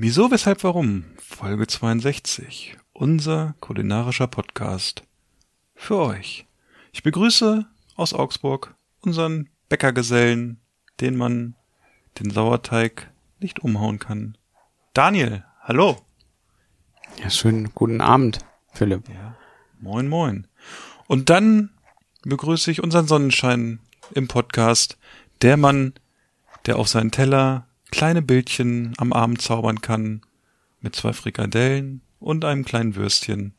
Wieso, weshalb, warum? Folge 62. Unser kulinarischer Podcast. Für euch. Ich begrüße aus Augsburg unseren Bäckergesellen, den man den Sauerteig nicht umhauen kann. Daniel, hallo. Ja, schönen guten Abend, Philipp. Ja, moin, moin. Und dann begrüße ich unseren Sonnenschein im Podcast, der Mann, der auf seinen Teller kleine Bildchen am Abend zaubern kann, mit zwei Frikadellen und einem kleinen Würstchen.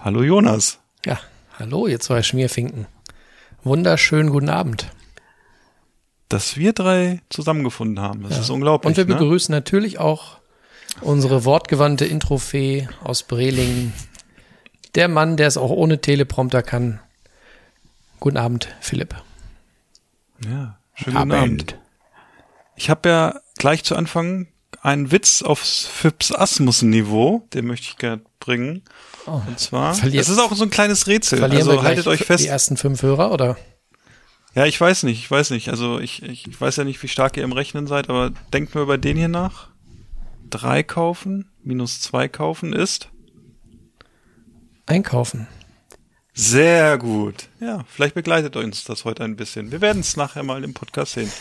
Hallo Jonas. Ja, hallo, ihr zwei Schmierfinken. Wunderschönen guten Abend. Dass wir drei zusammengefunden haben, das Ja. ist unglaublich. Und wir ne? begrüßen natürlich auch unsere wortgewandte Introfee aus Brelingen. Der Mann, der es auch ohne Teleprompter kann. Guten Abend, Philipp. Ja, schönen guten Abend. Ich habe ja gleich zu Anfang einen Witz aufs Phipps Asmussen Niveau, den möchte ich gerne bringen. Und zwar, Verliert- es ist auch so ein kleines Rätsel. Verlieren also haltet euch fest. die ersten fünf Hörer, oder? Ja, ich weiß nicht, ich weiß nicht. Also ich, ich, ich weiß ja nicht, wie stark ihr im Rechnen seid, aber denkt mir über den hier nach. Drei kaufen minus zwei kaufen ist Einkaufen. Sehr gut. Ja, vielleicht begleitet uns das heute ein bisschen. Wir werden es nachher mal im Podcast sehen.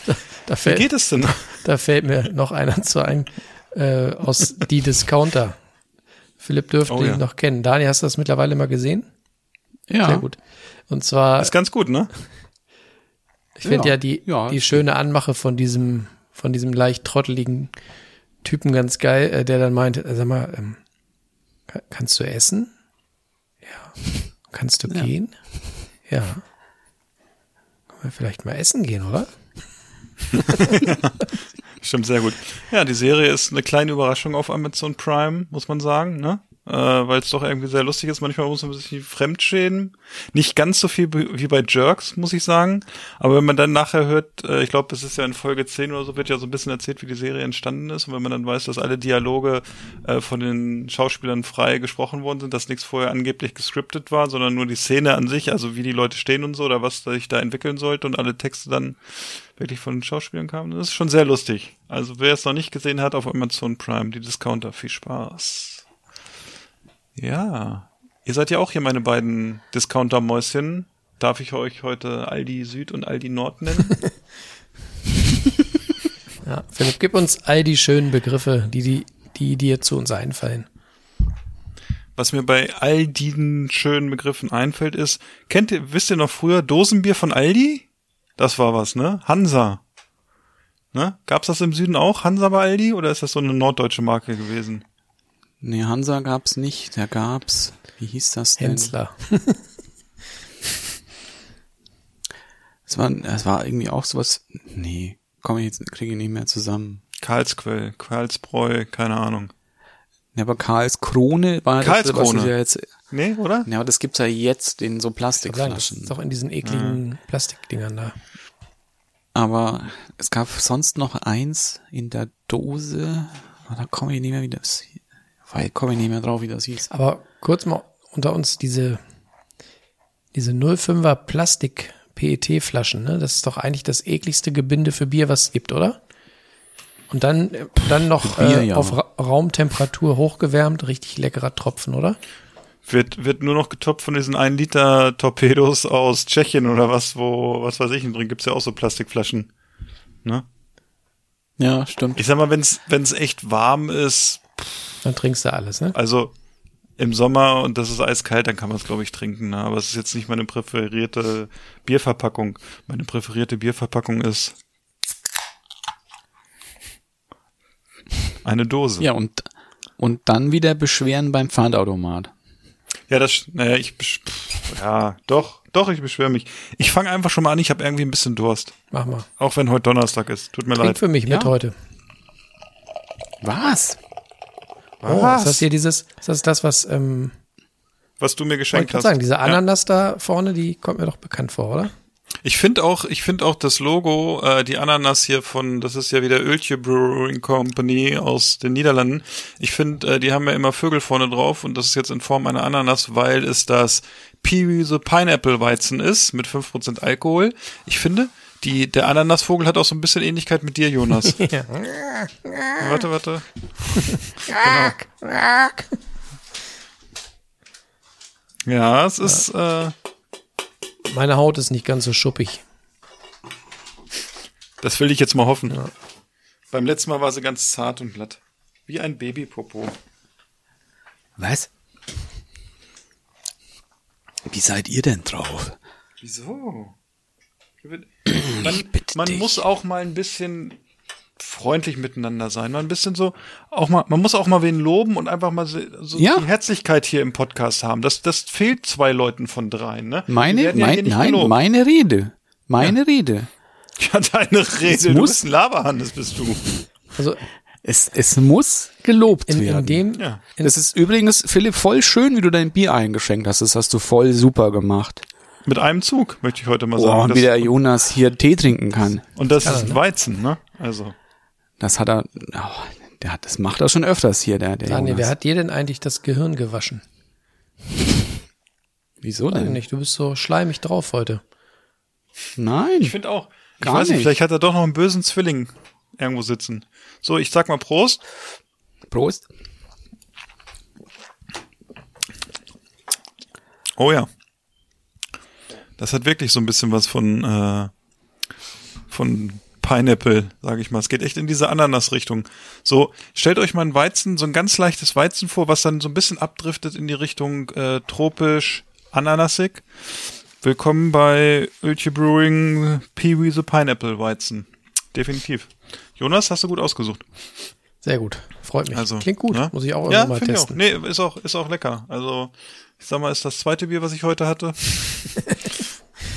Da Wie fällt, geht es denn? da fällt mir noch einer zu ein, äh, aus Die Discounter. Philipp dürfte Oh ja. ihn noch kennen. Dani, hast du das mittlerweile mal gesehen? Ja, Sehr gut. Und zwar, Ist ganz gut, ne? ich finde Ja, ja die, ja, die schöne Anmache von diesem, von diesem leicht trotteligen Typen ganz geil, äh, der dann meinte, äh, sag mal, ähm, ka- kannst du essen? Ja. Kannst du gehen? Ja. Können wir vielleicht mal essen gehen, oder? Stimmt, sehr gut. Ja, die Serie ist eine kleine Überraschung auf Amazon Prime, muss man sagen, ne? Äh, Weil es doch irgendwie sehr lustig ist. Manchmal muss man sich die fremdschäden. Nicht ganz so viel wie bei Jerks, muss ich sagen. Aber wenn man dann nachher hört, äh, ich glaube, es ist ja in Folge 10 oder so, wird ja so ein bisschen erzählt, wie die Serie entstanden ist. Und wenn man dann weiß, dass alle Dialoge äh, von den Schauspielern frei gesprochen worden sind, dass nichts vorher angeblich gescriptet war, sondern nur die Szene an sich, also wie die Leute stehen und so, oder was sich da entwickeln sollte und alle Texte dann wirklich von den Schauspielern kamen. Das ist schon sehr lustig. Also wer es noch nicht gesehen hat auf Amazon Prime, die Discounter, viel Spaß. Ja. Ihr seid ja auch hier meine beiden Discounter-Mäuschen. Darf ich euch heute Aldi Süd und Aldi Nord nennen? Ja. Philipp, gib uns all die schönen Begriffe, die, die, die dir zu uns einfallen. Was mir bei all diesen schönen Begriffen einfällt, ist, kennt ihr, wisst ihr noch früher Dosenbier von Aldi? Das war was, ne? Hansa. Ne? Gab's das im Süden auch? Hansa bei Aldi? Oder ist das so eine norddeutsche Marke gewesen? Nee, Hansa gab's nicht, da gab's, wie hieß das denn? Hensler. Es war, es war irgendwie auch sowas, nee, komme ich jetzt, kriege ich nicht mehr zusammen. Karlsquell, Karlsbräu, keine Ahnung. Ja, aber Karlskrone war das, Karlskrone. was ich ja jetzt, Nee, oder? ja, aber das gibt's ja jetzt in so Sagen, Das Plastikflaschen. ist doch in diesen ekligen Plastikdingern da. Aber es gab sonst noch eins in der Dose, aber da komme ich nicht mehr, wie das, weil komme ich nicht mehr drauf, wie das hieß. Aber kurz mal unter uns diese, diese 05er Plastik PET-Flaschen, ne? Das ist doch eigentlich das ekligste Gebinde für Bier, was es gibt, oder? Und dann, dann noch Bier, äh, ja. auf Ra Raumtemperatur hochgewärmt, richtig leckerer Tropfen, oder? Wird, wird nur noch getoppt von diesen 1 Liter Torpedos aus Tschechien oder was, wo, was weiß ich, in drin gibt's ja auch so Plastikflaschen. Ne? Ja, stimmt. Ich sag mal, wenn's, wenn's echt warm ist, Dann trinkst du alles, ne? also im Sommer und das ist eiskalt, dann kann man es, glaube ich, trinken. Ne? Aber es ist jetzt nicht meine präferierte Bierverpackung. Meine präferierte Bierverpackung ist eine Dose. Ja, und, und dann wieder beschweren beim Pfandautomat. Ja, das, naja, ich, pff, ja, doch, doch, ich beschwere mich. Ich fange einfach schon mal an, ich habe irgendwie ein bisschen Durst. Mach mal. Auch wenn heute Donnerstag ist. Tut mir Trink leid. für mich mit Ja. heute. Was? Oh, Was? ist das hier dieses, ist das das, was, ähm, Was du mir ich geschenkt hast. sagen, diese Ja. Ananas da vorne, die kommt mir doch bekannt vor, oder? Ich finde auch, ich finde auch das Logo, äh, die Ananas hier von, das ist ja wieder Öltje Brewing Company aus den Niederlanden. Ich finde, äh, die haben ja immer Vögel vorne drauf und das ist jetzt in Form einer Ananas, weil es das Peewee the Pineapple Weizen ist mit 5% Alkohol. Ich finde, die, der Ananasvogel hat auch so ein bisschen Ähnlichkeit mit dir, Jonas. Ja. warte, warte. genau. Ja, es ist, äh, Meine Haut ist nicht ganz so schuppig. Das will ich jetzt mal hoffen. Beim letzten Mal war sie ganz zart und glatt. Wie ein Babypopo. Was? Wie seid ihr denn drauf? Wieso? Man, man muss auch mal ein bisschen freundlich miteinander sein. Mal ein bisschen so, auch mal, man muss auch mal wen loben und einfach mal so, Ja. die Herzlichkeit hier im Podcast haben. Das, das fehlt zwei Leuten von dreien, ne? Meine, ja mein, nein, gelobt. meine Rede. Meine Rede. Ja, deine Rede. Du muss- bist ein Laberhannes, bist du. Also Es, es muss gelobt in, werden. in dem, Ja. das ist übrigens, Philipp, voll schön, wie du dein Bier eingeschenkt hast. Das hast du voll super gemacht. Mit einem Zug, möchte ich heute mal sagen. und wie der Jonas hier Tee trinken kann. und das ist ne? Weizen, ne? Also. Das hat er, oh, der hat, das macht er schon öfters hier, der, der Daniel, Jonas. wer hat dir denn eigentlich das Gehirn gewaschen? Wieso denn? nicht, du bist so schleimig drauf heute. Nein. Ich finde auch. Ich Gar weiß nicht, nicht. vielleicht hat er doch noch einen bösen Zwilling irgendwo sitzen. So, ich sag mal Prost. Prost. Oh ja. Das hat wirklich so ein bisschen was von, äh, von Pineapple, sage ich mal. Es geht echt in diese Ananas-Richtung. So, stellt euch mal ein Weizen, so ein ganz leichtes Weizen vor, was dann so ein bisschen abdriftet in die Richtung äh, tropisch, ananasig. Willkommen bei Öltje Brewing Pee-Wee the Pineapple Weizen. Definitiv. Jonas, hast du gut ausgesucht. Sehr gut, freut mich. Also, Klingt gut, ne? muss ich auch ja, mal finde ich auch. testen. Nee, ist auch, ist auch lecker. Also, ich sag mal, ist das zweite Bier, was ich heute hatte.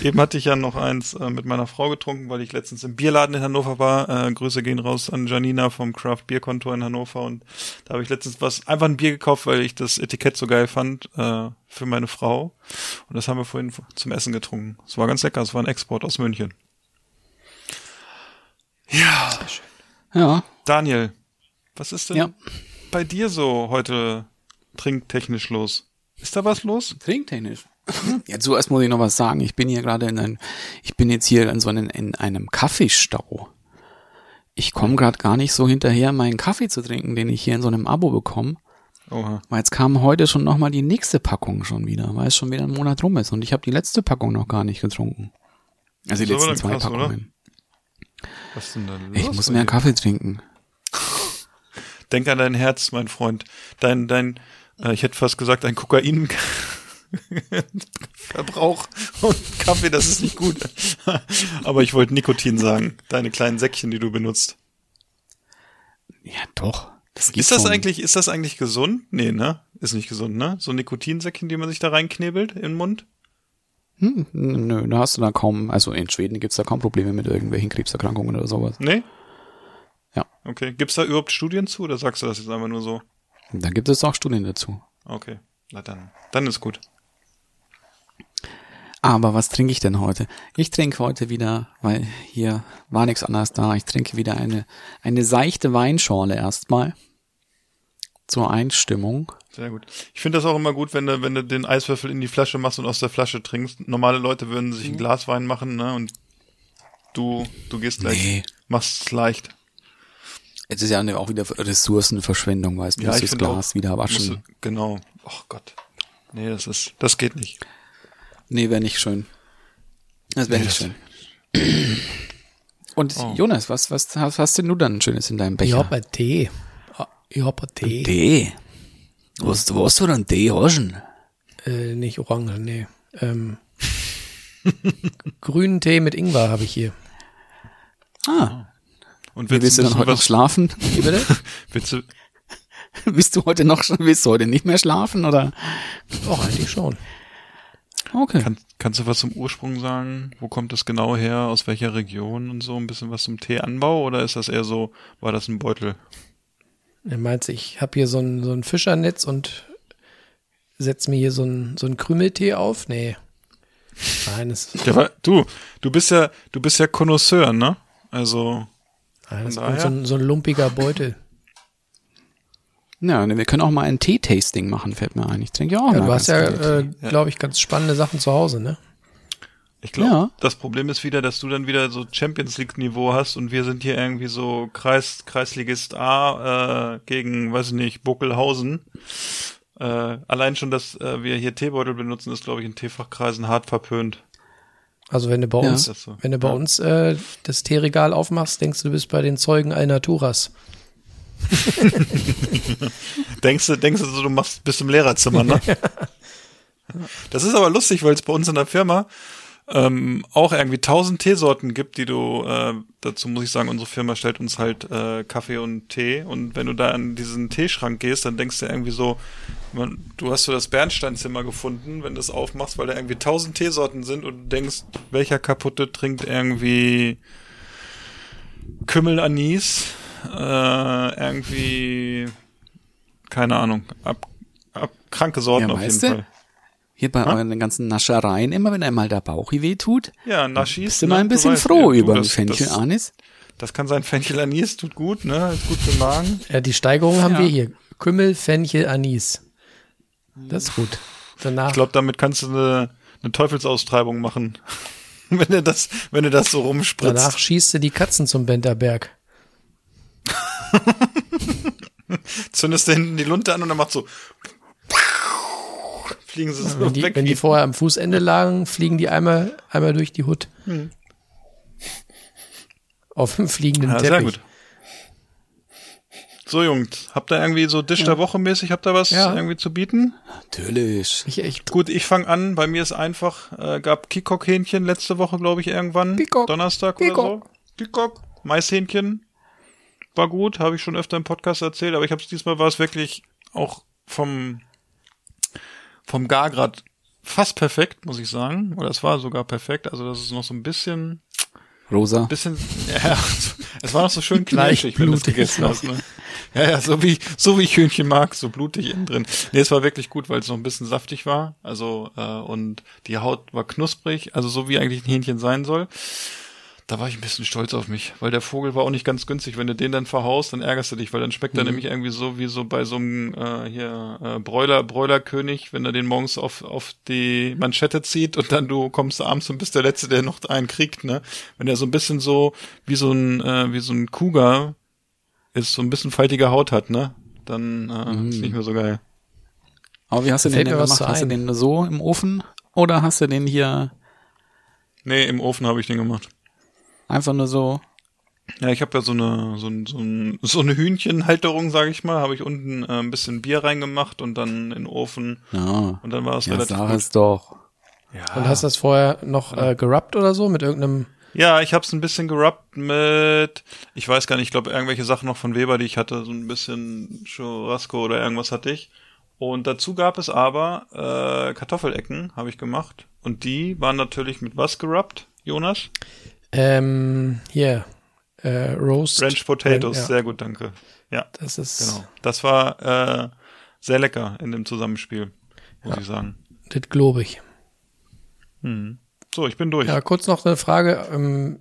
Eben hatte ich ja noch eins äh, mit meiner Frau getrunken, weil ich letztens im Bierladen in Hannover war. Äh, Grüße gehen raus an Janina vom Craft Beer Kontor in Hannover und da habe ich letztens was einfach ein Bier gekauft, weil ich das Etikett so geil fand äh, für meine Frau und das haben wir vorhin zum Essen getrunken. Es war ganz lecker, es war ein Export aus München. Ja, Ja, Daniel, was ist denn Ja. bei dir so heute trinktechnisch los? Ist da was los? trinktechnisch. Ja, zuerst muss ich noch was sagen. Ich bin hier gerade in einem, ich bin jetzt hier in so einem, in einem Kaffeestau. Ich komme gerade gar nicht so hinterher, meinen Kaffee zu trinken, den ich hier in so einem Abo bekomme. Oha. Weil jetzt kam heute schon nochmal die nächste Packung schon wieder, weil es schon wieder ein Monat rum ist und ich habe die letzte Packung noch gar nicht getrunken. Also die letzten zwei krass, oder? Packungen. Was ist denn da los? Ich muss mehr? Kaffee trinken. Denk an dein Herz, mein Freund. Dein, dein, äh, ich hätte fast gesagt, dein Kokain. Verbrauch und Kaffee, das ist nicht gut. Aber ich wollte Nikotin sagen. Deine kleinen Säckchen, die du benutzt. Ja, doch. Das Ist das schon. eigentlich, ist das eigentlich gesund? Nee, ne? Ist nicht gesund, ne? So Nikotinsäckchen, die man sich da reinknebelt in den Mund? Hm, nö, da hast du da kaum, also in Schweden gibt's da kaum Probleme mit irgendwelchen Krebserkrankungen oder sowas. Nee? Ja. Okay. Gibt's da überhaupt Studien zu oder sagst du das jetzt einfach nur so? Da gibt es auch Studien dazu. Okay. Na dann. Dann ist gut. Aber was trinke ich denn heute? Ich trinke heute wieder, weil hier war nichts anderes da, ich trinke wieder eine, eine seichte Weinschorle erstmal. Zur Einstimmung. Sehr gut. Ich finde das auch immer gut, wenn du, wenn du den Eiswürfel in die Flasche machst und aus der Flasche trinkst. Normale Leute würden sich ein Glas Wein machen, ne? Und du, du gehst gleich. Nee. Machst es leicht. Es ist ja auch wieder Ressourcenverschwendung, weißt du, Ja, musst ich das Glas auch, wieder waschen. du- Genau. Ach Gott. Nee, das ist, das geht nicht. Nee, wäre nicht schön. Das wäre Nee, nicht das- schön. Und Oh. Jonas, was, was hast, hast denn du dann Schönes in deinem Ich Becher? hab ein Tee. Ah, Ich hab ein Tee. Tee. Was, was für ein Tee hast du denn? Äh, nicht Orange, nee. Ähm, grünen Tee mit Ingwer habe ich hier. Ah, Und wie willst du ein dann heute noch schlafen? Wie bitte? willst du, willst du heute noch, willst du heute nicht mehr schlafen, oder? Doch, eigentlich schon. Okay. kann, kannst du was zum Ursprung sagen? Wo kommt das genau her? Aus welcher Region und so? Ein bisschen was zum Teeanbau? Oder ist das eher so, war das ein Beutel? Er meinte, ich habe hier so ein, so ein Fischernetz und setz mir hier so ein, so ein Krümeltee auf. Nee. Nein, es war, du, du bist ja, du bist ja Connoisseur, ne? Also, nein, das ist so ein, so ein lumpiger Beutel. Ja, ne, wir können auch mal ein Tee-Tasting machen, fällt mir ein. Ich trinke ja auch Ja, mal du hast ja, äh, glaube ich, ganz spannende Sachen zu Hause, ne? ich glaube, Ja. das Problem ist wieder, dass du dann wieder so Champions League Niveau hast und wir sind hier irgendwie so Kreis, Kreisligist A äh, gegen, weiß ich nicht, Buckelhausen. Äh, allein schon, dass äh, wir hier Teebeutel benutzen, ist, glaube ich, in Teefachkreisen hart verpönt. Also wenn du bei Ja. uns, so. wenn du bei Ja. uns äh, das Teeregal aufmachst, denkst du, du bist bei den Zeugen Alnaturas. Denkst du, denkst du, du machst bis im Lehrerzimmer, ne? Das ist aber lustig, weil es bei uns in der Firma ähm, auch irgendwie tausend Teesorten gibt, die du, äh, dazu muss ich sagen, unsere Firma stellt uns halt äh, Kaffee und Tee. Und wenn du da an diesen Teeschrank gehst, dann denkst du irgendwie so, man, du hast so das Bernsteinzimmer gefunden, wenn du es aufmachst, weil da irgendwie tausend Teesorten sind und du denkst, welcher kaputte trinkt irgendwie Kümmel Anis, äh, irgendwie, keine Ahnung, ab, ab kranke Sorten Ja, auf jeden du? Fall. Hier bei Ha? euren ganzen Naschereien, immer wenn einmal der Bauch weh tut, Ja, Naschis. bist du mal ne, ein bisschen weißt, froh ja, über das- Fenchel Das, Anis. das kann sein, Fenchel Anis tut gut, ne, ist gut für den Magen. Ja, die Steigerung haben Ja. wir hier. Kümmel, Fenchel, Anis. Das ist gut. Danach Ich glaube, damit kannst du eine, eine Teufelsaustreibung machen. wenn du das, wenn du das so rumspritzt. Danach schießt du die Katzen zum Benterberg. zündest du hinten die Lunte an und dann macht so fliegen sie so Wenn die, weg. wenn die vorher am Fußende lagen, fliegen die einmal, einmal durch die Hut. Auf dem fliegenden ja, Teppich. sehr gut. So Jungs, habt ihr irgendwie so Dish der Woche mäßig, habt ihr was Ja. irgendwie zu bieten? Natürlich. Ich echt, Gut, ich fange an. Bei mir ist einfach, äh, gab Kikok-Hähnchen letzte Woche, glaube ich, irgendwann. Kikok. Donnerstag Kikok. oder so. Kikok. Maishähnchen. War gut, habe ich schon öfter im Podcast erzählt, aber ich habe es diesmal war es wirklich auch vom vom Gargrad fast perfekt, muss ich sagen. Oder es war sogar perfekt. Also das ist noch so ein bisschen, Rosa. bisschen, ja, es war noch so schön kneischig, wenn du es blutig gegessen hast. Ne? Ja, ja, so wie, so wie ich Hühnchen mag, so blutig innen drin. Nee, es war wirklich gut, weil es noch ein bisschen saftig war. Also, äh, und die Haut war knusprig, also so wie eigentlich ein Hähnchen sein soll. Da war ich ein bisschen stolz auf mich, weil der Vogel war auch nicht ganz günstig. Wenn du den dann verhaust, dann ärgerst du dich, weil dann schmeckt er nämlich irgendwie so wie so bei so einem äh, hier äh, Bräuler Bräulerkönig, wenn er den morgens auf auf die Manschette zieht und dann du kommst abends und bist der letzte, der noch einen kriegt, ne? Wenn er so ein bisschen so wie so ein äh, wie so ein Kuga ist, so ein bisschen faltige Haut hat, ne? Dann äh, ist nicht mehr so geil. Aber wie hast du den denn gemacht? Hast du den so im Ofen? Oder hast du den hier Nee, im Ofen habe ich den gemacht. Einfach nur so? Ja, ich habe ja so eine so, ein, so, so eine Hühnchenhalterung, sage ich mal, habe ich unten äh, ein bisschen Bier reingemacht und dann in den Ofen Ja. und dann war es Ja, relativ sag gut. es doch. Ja. und hast das vorher noch äh, gerubbt oder so mit irgendeinem ja, ich habe es ein bisschen gerubbt mit, ich weiß gar nicht, ich glaube irgendwelche Sachen noch von Weber, die ich hatte, so ein bisschen Churrasco oder irgendwas hatte ich. Und dazu gab es aber äh, Kartoffelecken, habe ich gemacht. Und die waren natürlich mit was gerubbt, Jonas? Ähm, hier äh, Roast. Ranch Potatoes, Ja, sehr gut, danke. Ja, das ist genau. Das war äh, sehr lecker in dem Zusammenspiel, muss ich sagen. das glaube ich. So, ich bin durch. Ja, kurz noch eine Frage ähm,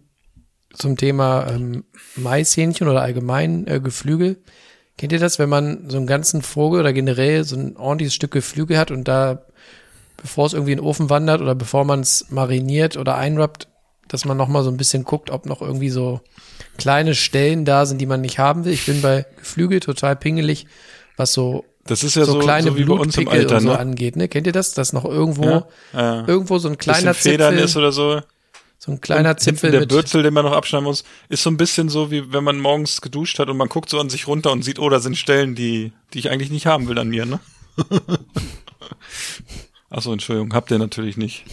zum Thema ähm, Maishähnchen oder allgemein äh, Geflügel. Kennt ihr das, wenn man so einen ganzen Vogel oder generell so ein ordentliches Stück Geflügel hat und da, bevor es irgendwie in den Ofen wandert oder bevor man es mariniert oder einrappt, dass man noch mal so ein bisschen guckt, ob noch irgendwie so kleine Stellen da sind, die man nicht haben will. Ich bin bei Geflügel total pingelig, was so Das ist ja so, so, kleine so wie bei uns im Alter, so ne? angeht. Ne? Kennt ihr das? Dass noch irgendwo Ja, ja. irgendwo so ein kleiner Federn Zipfel, ist oder so. so ein kleiner Und Zipfel der mit Bürzel, den man noch abschneiden muss, ist so ein bisschen so, wie wenn man morgens geduscht hat und man guckt so an sich runter und sieht, oh, da sind Stellen, die, die ich eigentlich nicht haben will an mir, ne? Achso, Entschuldigung, habt ihr natürlich nicht.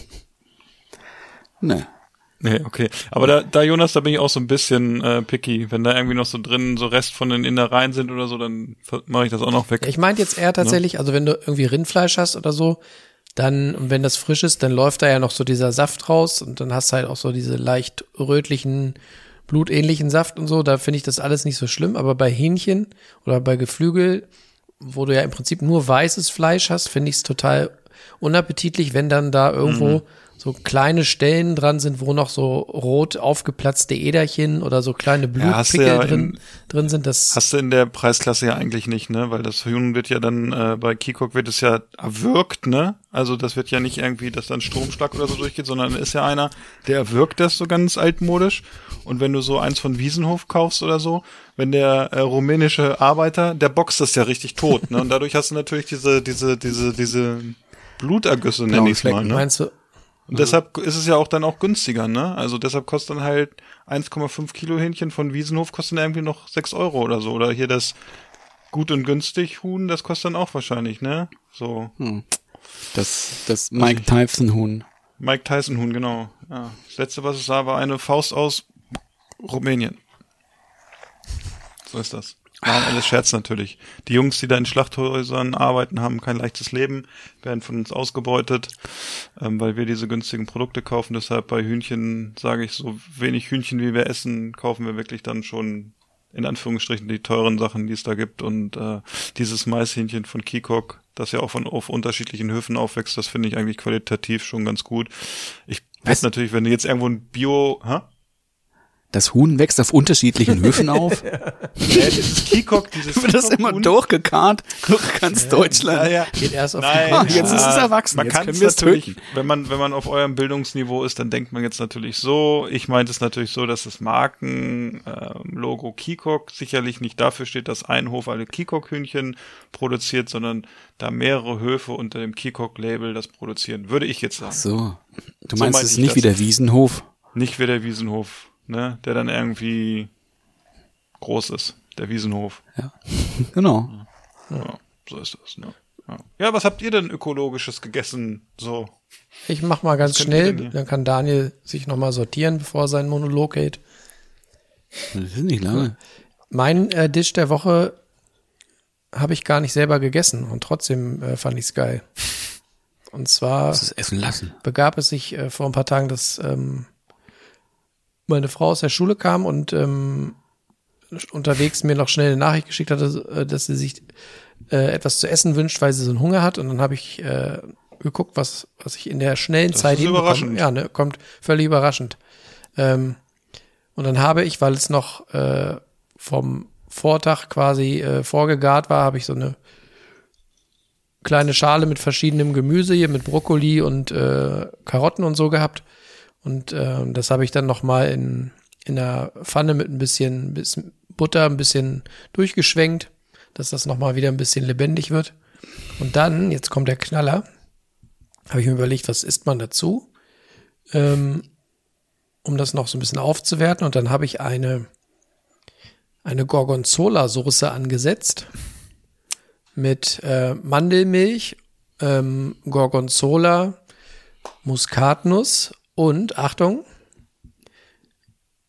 Ne. Nee, okay. Aber da, da, Jonas, da bin ich auch so ein bisschen äh, picky. Wenn da irgendwie noch so drin so Rest von den Innereien sind oder so, dann mache ich das auch noch weg. Ich meinte jetzt eher tatsächlich, also wenn du irgendwie Rindfleisch hast oder so, dann, und wenn das frisch ist, dann läuft da ja noch so dieser Saft raus und dann hast du halt auch so diese leicht rötlichen blutähnlichen Saft und so, da finde ich das alles nicht so schlimm, aber bei Hähnchen oder bei Geflügel, wo du ja im Prinzip nur weißes Fleisch hast, finde ich es total unappetitlich, wenn dann da irgendwo so kleine Stellen dran sind, wo noch so rot aufgeplatzte Äderchen oder so kleine Ja, Blutpickel ja drin, in- drin sind. Das Hast du in der Preisklasse ja eigentlich nicht, ne? Weil das Huhn wird ja dann, äh, bei Kikok wird es ja erwürgt, ne? Also das wird ja nicht irgendwie, dass dann Stromschlag oder so durchgeht, sondern ist ja einer, der erwürgt das so ganz altmodisch. Und wenn du so eins von Wiesenhof kaufst oder so, wenn der äh, rumänische Arbeiter, der boxt das ja richtig tot, ne? Und dadurch hast du natürlich diese, diese, diese, diese Blutergüsse, nenne ich's mal, ne? meinst du? Und deshalb ist es ja auch dann auch günstiger, ne? Also deshalb kostet dann halt 1,5 Kilo Hähnchen von Wiesenhof kostet dann irgendwie noch 6 Euro oder so. Oder hier das gut und günstig Huhn, das kostet dann auch wahrscheinlich, ne? So. Das, das Mike Tyson Huhn. Mike Tyson Huhn, genau. Ja. Das letzte, was ich sah, war eine Faust aus Rumänien. So ist das. War alles Scherz natürlich. Die Jungs, die da in Schlachthäusern arbeiten, haben kein leichtes Leben, werden von uns ausgebeutet, ähm, weil wir diese günstigen Produkte kaufen. Deshalb bei Hühnchen sage ich, so wenig Hühnchen wie wir essen, kaufen wir wirklich dann schon in Anführungsstrichen die teuren Sachen, die es da gibt. Und äh, dieses Maishähnchen von Kikok, das ja auch von auf unterschiedlichen Höfen aufwächst, das finde ich eigentlich qualitativ schon ganz gut. Ich weiß natürlich, wenn du jetzt irgendwo ein Bio, hä? Das Huhn wächst auf unterschiedlichen Höfen auf. Ja, dieses Kikok, dieses Wird das immer durchgekarrt durch ganz Deutschland. Ja, ja. Geht erst auf Nein, Ah, jetzt ist es erwachsen, Man jetzt kann können es natürlich, töten. wenn man, wenn man auf eurem Bildungsniveau ist, dann denkt man jetzt natürlich so. Ich meinte es natürlich so, dass das Markenlogo Kikok sicherlich nicht dafür steht, dass ein Hof alle Kikok-Hühnchen produziert, sondern da mehrere Höfe unter dem Kikok-Label das produzieren. Würde ich jetzt sagen. So. Du So meinst meinte es ich nicht wie der. Wiesenhof? Nicht wie der Wiesenhof, ne? Der dann irgendwie groß ist. Der Wiesenhof. Genau. Ja, so ist das, ne? Ja. ja, was habt ihr denn ökologisches gegessen? So. Ich mach mal ganz schnell, dann kann Daniel sich nochmal sortieren, bevor er seinen Monolog hält. Das ist nicht lange. Mein äh, Dish der Woche habe ich gar nicht selber gegessen und trotzdem äh, fand ich's geil. Und zwar Das ist essen lassen. begab es sich äh, vor ein paar Tagen, dass ähm, meine Frau aus der Schule kam und ähm, unterwegs mir noch schnell eine Nachricht geschickt hatte, äh, dass sie sich äh, etwas zu essen wünscht, weil sie so einen Hunger hat. Und dann habe ich äh, geguckt, was, was ich in der schnellen Das Zeit ist überraschend. Ja, ne, kommt völlig überraschend. Ähm, und dann habe ich, weil es noch äh, vom Vortag quasi äh, vorgegart war, habe ich so eine kleine Schale mit verschiedenem Gemüse hier, mit Brokkoli und äh, Karotten und so gehabt. Und äh, das habe ich dann noch mal in, in einer Pfanne mit ein bisschen, bisschen Butter ein bisschen durchgeschwenkt, dass das noch mal wieder ein bisschen lebendig wird. Und dann, jetzt kommt der Knaller, habe ich mir überlegt, was isst man dazu, ähm, um das noch so ein bisschen aufzuwerten. Und dann habe ich eine, eine Gorgonzola-Soße angesetzt mit äh, Mandelmilch, ähm, Gorgonzola, Muskatnuss und Achtung,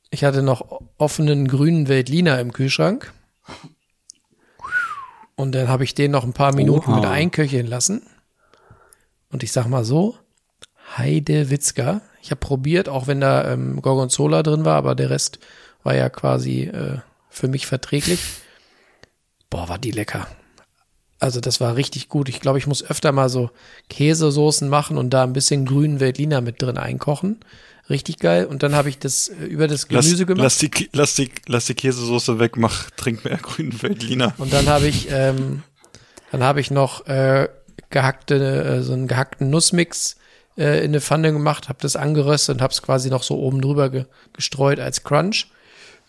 ich hatte noch offenen grünen Veltliner im Kühlschrank. Und dann habe ich den noch ein paar Minuten Oha. mit einköcheln lassen. Und ich sag mal so, Heide Witzka. Ich habe probiert, auch wenn da ähm, Gorgonzola drin war, aber der Rest war ja quasi äh, für mich verträglich. Boah, war die lecker. Also das war richtig gut. Ich glaube, ich muss öfter mal so Käsesoßen machen und da ein bisschen grünen Veltliner mit drin einkochen. Richtig geil. Und dann habe ich das äh, über das Lass, Gemüse gemacht. lass, die, lass, die, lass die Käsesoße weg, mach, trink mehr grünen Veltliner. Und dann habe ich, ähm, dann habe ich noch äh, gehackte, äh, so einen gehackten Nussmix äh, in eine Pfanne gemacht, habe das angeröstet und habe es quasi noch so oben drüber ge gestreut als Crunch.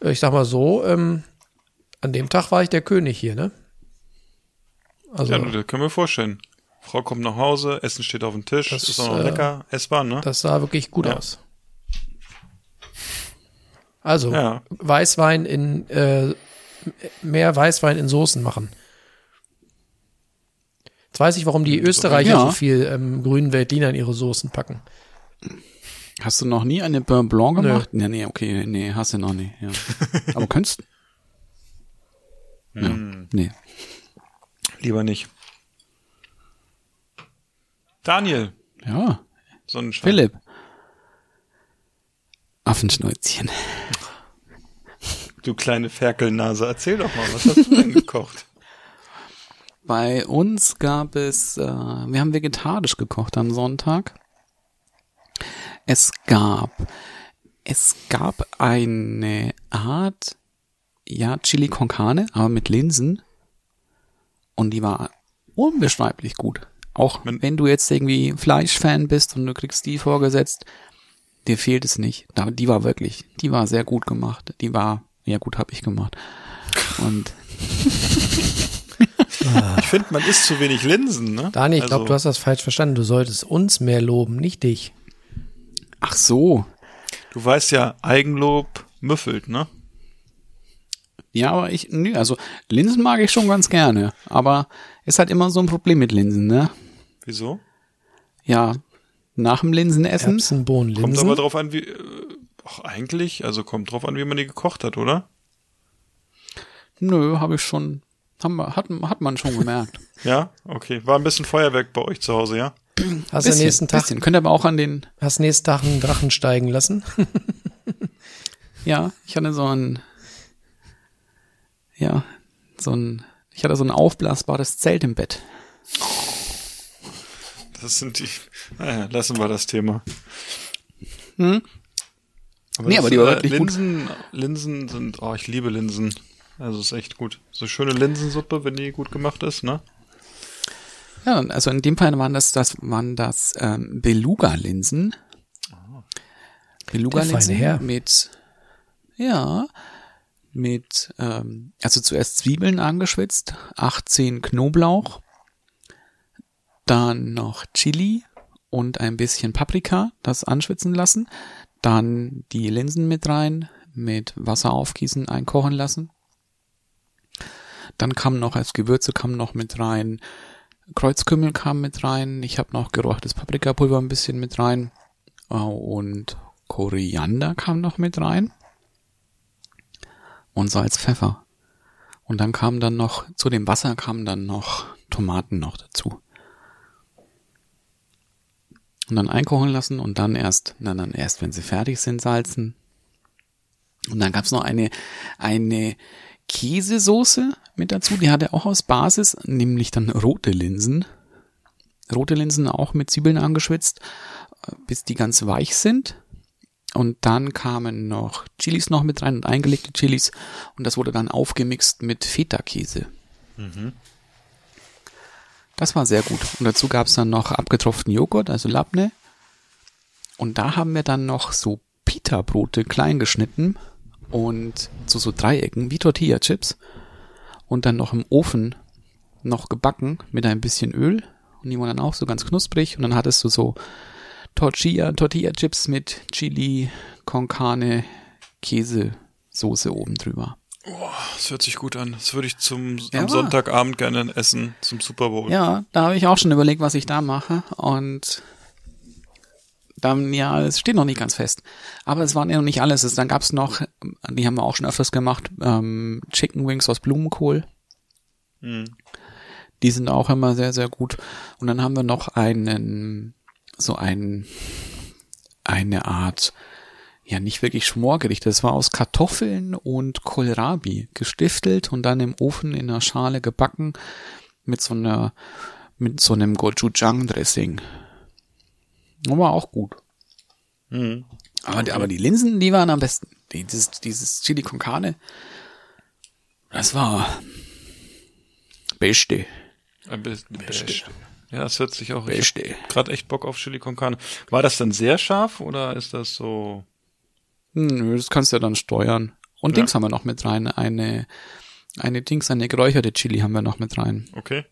Äh, ich sag mal so, ähm, an dem Tag war ich der König hier, ne? Also Ja, das können wir vorstellen. Frau kommt nach Hause, Essen steht auf dem Tisch, Das, ist auch noch äh, lecker, essbar, ne? das sah wirklich gut Ja. aus. Also Ja. Weißwein in äh, mehr Weißwein in Soßen machen. Jetzt weiß ich, warum die Österreicher Ja. so viel ähm, grünen Veltliner in ihre Soßen packen. Hast du noch nie eine Beurre Blanc gemacht? Nee, nee, okay, nee, hast du noch nie. Ja. Aber könntest? Ja, nee. Lieber nicht. Daniel, Ja, Sonnenschein. Philipp. Affenschnäuzchen. Du kleine Ferkelnase, erzähl doch mal, was hast du denn gekocht? Bei uns gab es, äh, wir haben vegetarisch gekocht am Sonntag. Es gab, es gab eine Art, ja, Chili con Carne, aber mit Linsen. Und die war unbeschreiblich gut. Auch Man- wenn du jetzt irgendwie Fleischfan bist und du kriegst die vorgesetzt, dir fehlt es nicht. Die war wirklich, die war sehr gut gemacht. Die war, ja gut, habe ich gemacht. Und Ich finde, man isst zu wenig Linsen, ne? Dani, ich Also, glaube, du hast das falsch verstanden. Du solltest uns mehr loben, nicht dich. ach so, Du weißt ja, Eigenlob müffelt, ne? Ja, aber ich, nö, also Linsen mag ich schon ganz gerne, aber ist halt immer so ein Problem mit Linsen, ne? Wieso? Ja, nach dem Linsenessen, Erbsen, Bohnen, Kommt Linsen. aber drauf an, wie, äh, ach, eigentlich, also kommt drauf an, wie man die gekocht hat, oder? nö, habe ich schon, haben hat, hat man schon gemerkt. Ja, okay. War ein bisschen Feuerwerk bei euch zu Hause, ja? Hast du bisschen, nächsten Tag, bisschen. Könnt aber auch an den, hast nächsten Tag einen Drachen steigen lassen? ja, ich hatte so ein, ja, so ein, ich hatte so ein aufblasbares Zelt im Bett. Das sind die, naja, lassen wir das Thema. Hm? Aber Nee, aber die war äh, wirklich gut. Linsen, Linsen sind, oh, ich liebe Linsen. Also ist echt gut. So schöne Linsensuppe, wenn die gut gemacht ist, ne? Ja, also in dem Fall waren das, das waren das ähm, Beluga-Linsen. Beluga-Linsen feine Herr. mit, ja, mit, ähm, also zuerst Zwiebeln angeschwitzt, 18 Knoblauch, dann noch Chili und ein bisschen Paprika, das anschwitzen lassen, dann die Linsen mit rein, mit Wasser aufgießen, einkochen lassen. Dann kam noch als Gewürze kam noch mit rein Kreuzkümmel kam mit rein. Ich habe noch geräuchertes Paprikapulver ein bisschen mit rein. Äh, Und Koriander kam noch mit rein. Und Salz, Pfeffer. Und dann kam dann noch, zu dem Wasser kamen dann noch Tomaten noch dazu. Und dann einkochen lassen und dann erst, na, dann erst, wenn sie fertig sind, salzen. Und dann gab's noch eine, eine Käsesoße mit dazu, die hatte auch aus Basis, nämlich dann rote Linsen. Rote Linsen auch mit Zwiebeln angeschwitzt, äh, bis die ganz weich sind. Und dann kamen noch Chilis noch mit rein und eingelegte Chilis. Und das wurde dann aufgemixt mit Feta-Käse. Das war sehr gut. Und dazu gab's dann noch abgetropften Joghurt, also Labne. Und da haben wir dann noch so Pita-Brote klein geschnitten und zu so Dreiecken wie Tortilla-Chips und dann noch im Ofen noch gebacken mit ein bisschen Öl und die waren dann auch so ganz knusprig und dann hattest du so Tortilla, Tortilla-Chips mit Chili, con Carne, Käse, Soße oben drüber. Das hört sich gut an. Das würde ich zum, Ja. am Sonntagabend gerne essen, zum Super Bowl. Ja, da habe ich auch schon überlegt, was ich da mache und dann, ja, es steht noch nicht ganz fest. Aber es war ja noch nicht alles. Es- Dann gab's noch, die haben wir auch schon öfters gemacht, ähm, Chicken Wings aus Blumenkohl. Hm. Die sind auch immer sehr, sehr gut. Und dann haben wir noch einen, so ein, eine Art, ja, nicht wirklich Schmorgericht. Das war aus Kartoffeln und Kohlrabi gestiftelt und dann im Ofen in einer Schale gebacken mit so einer, mit so einem Gochujang-Dressing. War auch gut. Hm. Aber, die- aber die Linsen, die waren am besten. Die, dieses, dieses Chili con Carne, das war Beste. Ein bisschen Beste. Ja, das hört sich auch. Ich Beste. hab grad echt Bock auf Chili con Carne. War das dann sehr scharf oder ist das so? Nö, das kannst du ja dann steuern. Und Ja. Dings haben wir noch mit rein. Eine, eine Dings, eine geräucherte Chili haben wir noch mit rein. Okay.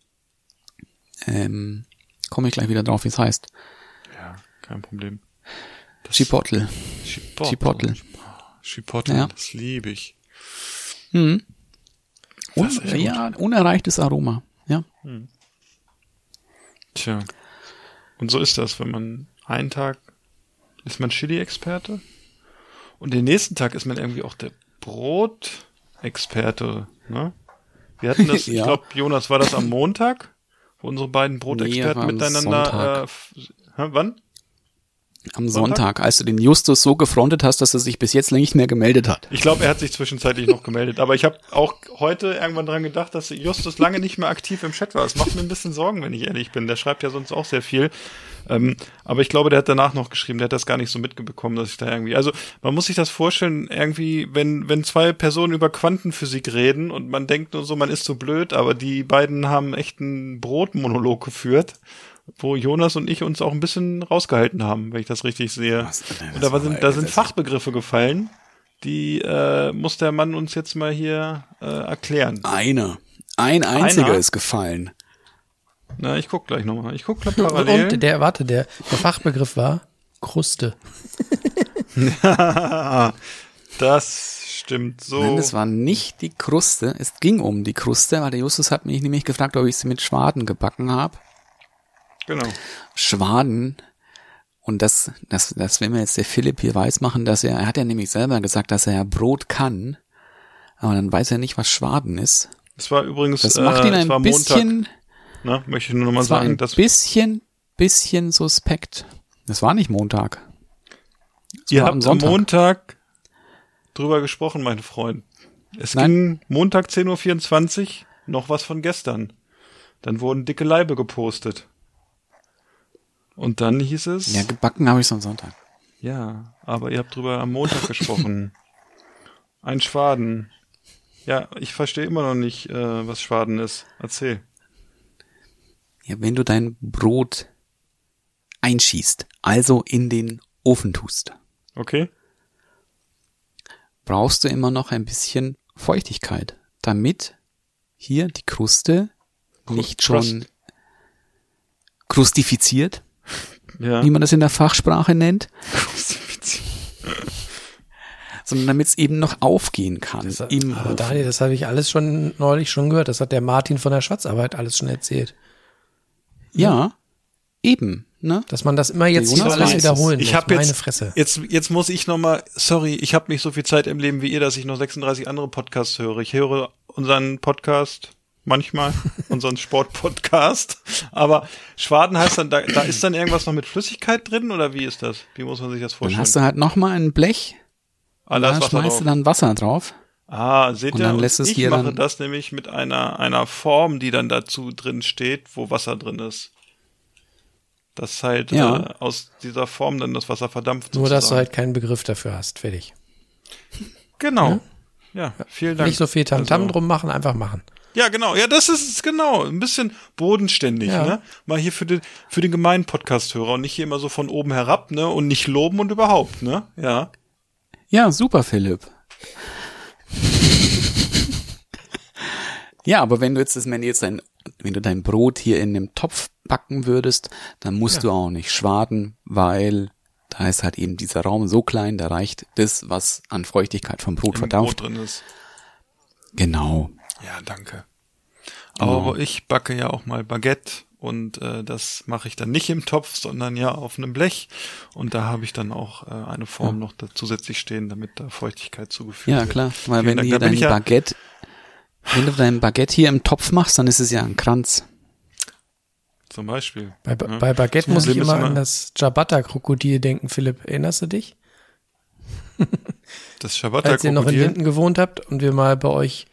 Ähm, komme ich gleich wieder drauf, wie es heißt. Ja, kein Problem. Das- Chipotle. Chipotle. Chipotle. Chipotle, Ja. das liebe ich. Mhm. Un ja, unerreichtes Aroma. Ja. Tja. Und so ist das, wenn man einen Tag ist man Chili-Experte und den nächsten Tag ist man irgendwie auch der Brot-Experte. Ne? Wir hatten das, ich Ja. glaube, Jonas, war das am Montag, wo unsere beiden Nee, Brotexperten am miteinander. Äh, Sonntag. hä, wann? Am Sonntag, als du den Justus so gefrontet hast, dass er sich bis jetzt nicht mehr gemeldet hat. Ich glaube, er hat sich zwischenzeitlich noch gemeldet. Aber ich habe auch heute irgendwann dran gedacht, dass Justus lange nicht mehr aktiv im Chat war. Das macht mir ein bisschen Sorgen, wenn ich ehrlich bin. Der schreibt ja sonst auch sehr viel. Ähm, aber ich glaube, der hat danach noch geschrieben, der hat das gar nicht so mitbekommen, dass ich da irgendwie. Also man muss sich das vorstellen, irgendwie, wenn, wenn zwei Personen über Quantenphysik reden und man denkt nur so, man ist so blöd, aber die beiden haben echt einen Brotmonolog geführt wo Jonas und ich uns auch ein bisschen rausgehalten haben, wenn ich das richtig sehe. Was- das und da, war, sind, da sind Fachbegriffe gefallen, die äh, muss der Mann uns jetzt mal hier äh, erklären. Einer. Ein einziger Einer? ist gefallen. Na, ich guck gleich nochmal. Ich guck gleich parallel. Und der, warte, der, der Fachbegriff war Kruste. das stimmt so. Nein, das war nicht die Kruste. Es ging um die Kruste, weil der Justus hat mich nämlich gefragt, ob ich sie mit Schwaden gebacken habe. Genau. Schwaden. Und das, das, das will mir jetzt der Philipp hier weiß machen, dass er, er hat ja nämlich selber gesagt, dass er ja Brot kann. Aber dann weiß er nicht, was Schwaden ist. Das war übrigens Das macht äh, ihn war ein bisschen, Montag. Ne, möchte ich nur nochmal das sagen, ein dass bisschen, bisschen suspekt. Das war nicht Montag. Das ihr habt am Montag drüber gesprochen, mein Freund. Es Nein. ging Montag 10.24 Uhr noch was von gestern. Dann wurden dicke Leibe gepostet. Und dann hieß es, Ja, gebacken habe ich am Sonntag. ja, aber ihr habt drüber am Montag gesprochen. Ein Schwaden. Ja, ich verstehe immer noch nicht, äh, was Schwaden ist. Erzähl. Ja, wenn du dein Brot einschießt, also in den Ofen tust, Okay? brauchst du immer noch ein bisschen Feuchtigkeit, damit hier die Kruste nicht schon krustifiziert, Ja. wie man das in der Fachsprache nennt, sondern damit es eben noch aufgehen kann im Aber Ofen. Daniel, das habe ich alles schon neulich schon gehört. Das hat der Martin von der Schatzarbeit alles schon erzählt. Ja, eben, ne? Dass man das immer jetzt hier Jonas alles wiederholen Ich muss. habe Meine jetzt, Fresse. jetzt, jetzt muss ich noch mal, sorry, ich habe nicht so viel Zeit im Leben wie ihr, dass ich noch 36 andere Podcasts höre. Ich höre unseren Podcast manchmal, unseren Sportpodcast, aber Schwaden heißt dann, da, da ist dann irgendwas noch mit Flüssigkeit drin oder wie ist das? Wie muss man sich das Dann vorstellen? hast du halt noch mal ein Blech, ah, da schmeißt drauf. du dann Wasser drauf. Ah, seht Und ihr? dann lässt es ich hier mache dann- das nämlich mit einer, einer Form, die dann dazu drin steht, wo Wasser drin ist. Dass halt Ja. äh, aus dieser Form dann das Wasser verdampft. Nur, dass du sozusagen. halt keinen Begriff dafür hast. Fertig. Genau. Ja, vielen Dank. Nicht so viel Tamtam Also- drum machen, einfach machen. Ja, genau. Ja, das ist es genau. Ein bisschen bodenständig, Ja. ne? Mal hier für den, für den gemeinen Podcast-Hörer und nicht hier immer so von oben herab, ne? Und nicht loben und überhaupt, ne? Ja. Ja, super, Philipp. ja, aber wenn du jetzt das, wenn du jetzt dein, wenn du dein Brot hier in einem Topf backen würdest, dann musst du auch nicht schwaden, weil da ist halt eben dieser Raum so klein, da reicht das, was an Feuchtigkeit vom Brot Im verdampft. Brot drin ist. Genau. Ja, danke. Aber ich backe ja auch mal Baguette und äh, das mache ich dann nicht im Topf, sondern ja auf einem Blech. Und da habe ich dann auch äh, eine Form noch da zusätzlich stehen, damit da Feuchtigkeit zugefügt Ja, wird. klar. Weil Vielen wenn Dank. du dein ich ja- Baguette, wenn du dein Baguette hier im Topf machst, dann ist es ja ein Kranz. Zum Beispiel. Bei, ja. bei Baguette muss ich immer immer- an das Ciabatta-Krokodil denken, Philipp. Erinnerst du dich? Das Als ihr noch in Ciabatta-Krokodil. Linden gewohnt habt und wir mal bei euch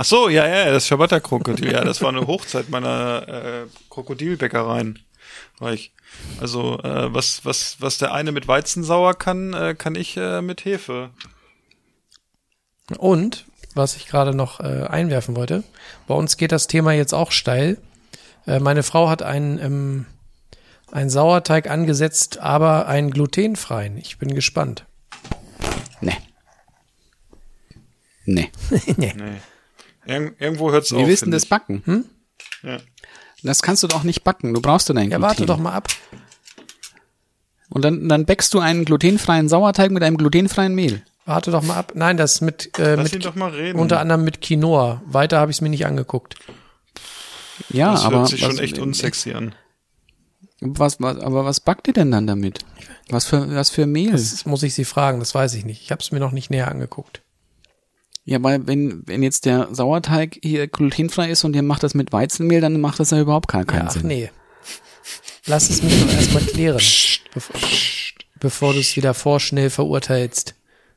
Ach so, ja, ja, das Ciabatta-Krokodil. Ja, das war eine Hochzeit meiner äh, Krokodilbäckereien. War ich. Also, äh, was, was, was der eine mit Weizensauer kann, äh, kann ich äh, mit Hefe. Und, was ich gerade noch äh, einwerfen wollte, bei uns geht das Thema jetzt auch steil. Äh, meine Frau hat einen, ähm, einen Sauerteig angesetzt, aber einen glutenfreien. Ich bin gespannt. Nee. Nee. nee. Nee. Irg irgendwo hört's auf. Wie willst du find das ich. backen? Hm? Ja. Das kannst du doch nicht backen. Du brauchst du dein Ja, warte doch mal ab. Und dann, dann bäckst du einen glutenfreien Sauerteig mit einem glutenfreien Mehl. Warte doch mal ab. Nein, das mit, äh, Lass ihn mit doch mal reden. unter anderem mit Quinoa. Weiter habe ich es mir nicht angeguckt. Ja, das aber hört sich was, schon echt unsexy an. Was, was, aber was backt ihr denn dann damit? Was für, was für Mehl? Das muss ich sie fragen, das weiß ich nicht. Ich habe es mir noch nicht näher angeguckt. Ja, weil wenn, wenn jetzt der Sauerteig hier glutenfrei ist und ihr macht das mit Weizenmehl, dann macht das ja überhaupt gar keinen Ja, ach Sinn. nee. Lass es mich doch erstmal klären. Bevor- bevor du es wieder vorschnell verurteilst.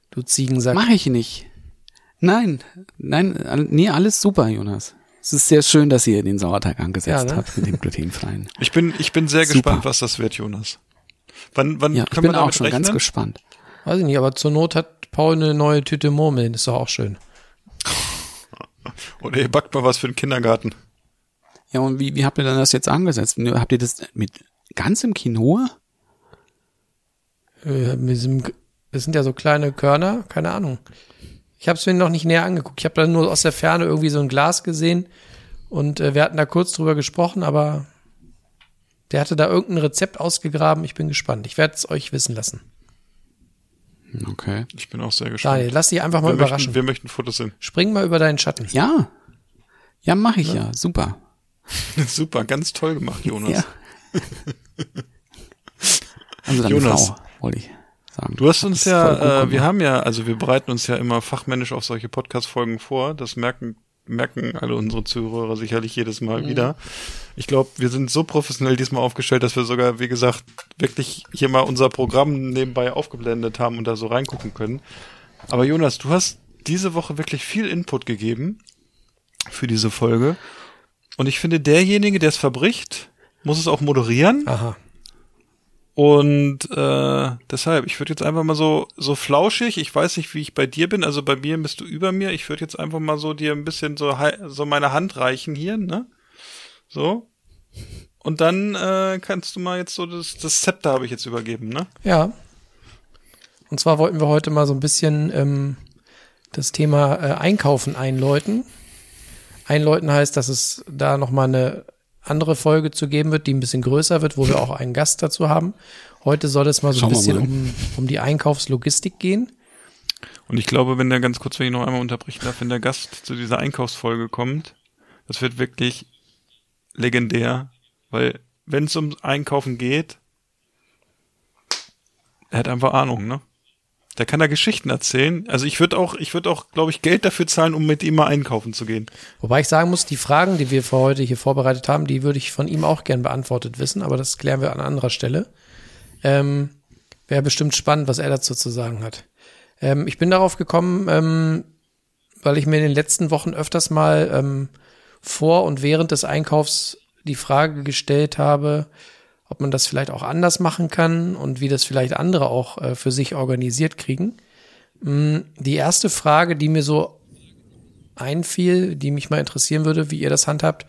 Du Ziegensack. Mach ich nicht. Nein, nein, nee, alles super, Jonas. Es ist sehr schön, dass ihr den Sauerteig angesetzt Ja, ne? habt mit dem glutenfreien. Ich bin, ich bin sehr Super. gespannt, was das wird, Jonas. Wann, wann Ja, ich können wir bin auch schon rechnen? ganz gespannt. Weiß ich nicht, aber zur Not hat Paul eine neue Tüte Murmeln. Ist doch auch schön. Oder ihr backt mal was für den Kindergarten. Ja, und wie, wie habt ihr denn das jetzt angesetzt? Habt ihr das mit ganz im Quinoa? Äh, diesem, das sind ja so kleine Körner, keine Ahnung. Ich habe es mir noch nicht näher angeguckt. Ich habe da nur aus der Ferne irgendwie so ein Glas gesehen und äh, wir hatten da kurz drüber gesprochen, aber der hatte da irgendein Rezept ausgegraben. Ich bin gespannt. Ich werde es euch wissen lassen. Okay. Ich bin auch sehr gespannt. Daniel, lass dich einfach mal wir, überraschen. möchten, wir möchten Fotos sehen. Spring mal über deinen Schatten. Ja. Ja, mache ich ja. Super. Super, ganz toll gemacht, Jonas. Ja. Also deine Jonas. Frau, wollte ich sagen. Du hast uns ja, äh, wir haben ja, also wir bereiten uns ja immer fachmännisch auf solche Podcast-Folgen vor. Das merken, merken alle unsere Zuhörer sicherlich jedes Mhm. Mal wieder. Ich glaube, wir sind so professionell diesmal aufgestellt, dass wir sogar, wie gesagt, wirklich hier mal unser Programm nebenbei aufgeblendet haben und da so reingucken können. Aber Jonas, du hast diese Woche wirklich viel Input gegeben für diese Folge. Und ich finde, derjenige, der es verbricht, muss es auch moderieren. Aha. Und äh, deshalb, ich würde jetzt einfach mal so so flauschig, ich weiß nicht, wie ich bei dir bin, also bei mir bist du über mir, ich würde jetzt einfach mal so dir ein bisschen so so meine Hand reichen hier, ne? So. Und dann äh, kannst du mal jetzt so das das Zepter habe ich jetzt übergeben, ne? Ja. Und zwar wollten wir heute mal so ein bisschen ähm, das Thema äh, Einkaufen einläuten. Einläuten heißt, dass es da nochmal eine andere Folge zu geben wird, die ein bisschen größer wird, wo wir auch einen Gast dazu haben. Heute soll es mal so ein Schauen wir bisschen um, um die Einkaufslogistik gehen. Und ich glaube, wenn der ganz kurz, wenn ich noch einmal unterbrechen darf, wenn der Gast zu dieser Einkaufsfolge kommt, das wird wirklich legendär, weil wenn es um Einkaufen geht, er hat einfach Ahnung, ne? Der kann da Geschichten erzählen. Also ich würde auch, ich würde auch, glaube ich, Geld dafür zahlen, um mit ihm mal einkaufen zu gehen. Wobei ich sagen muss, die Fragen, die wir für heute hier vorbereitet haben, die würde ich von ihm auch gern beantwortet wissen, aber das klären wir an anderer Stelle. Ähm, Wäre bestimmt spannend, was er dazu zu sagen hat. Ähm, ich bin darauf gekommen, ähm, weil ich mir in den letzten Wochen öfters mal ähm, vor und während des Einkaufs die Frage gestellt habe, ob man das vielleicht auch anders machen kann und wie das vielleicht andere auch äh, für sich organisiert kriegen. Mm, Die erste Frage, die mir so einfiel, die mich mal interessieren würde, wie ihr das handhabt.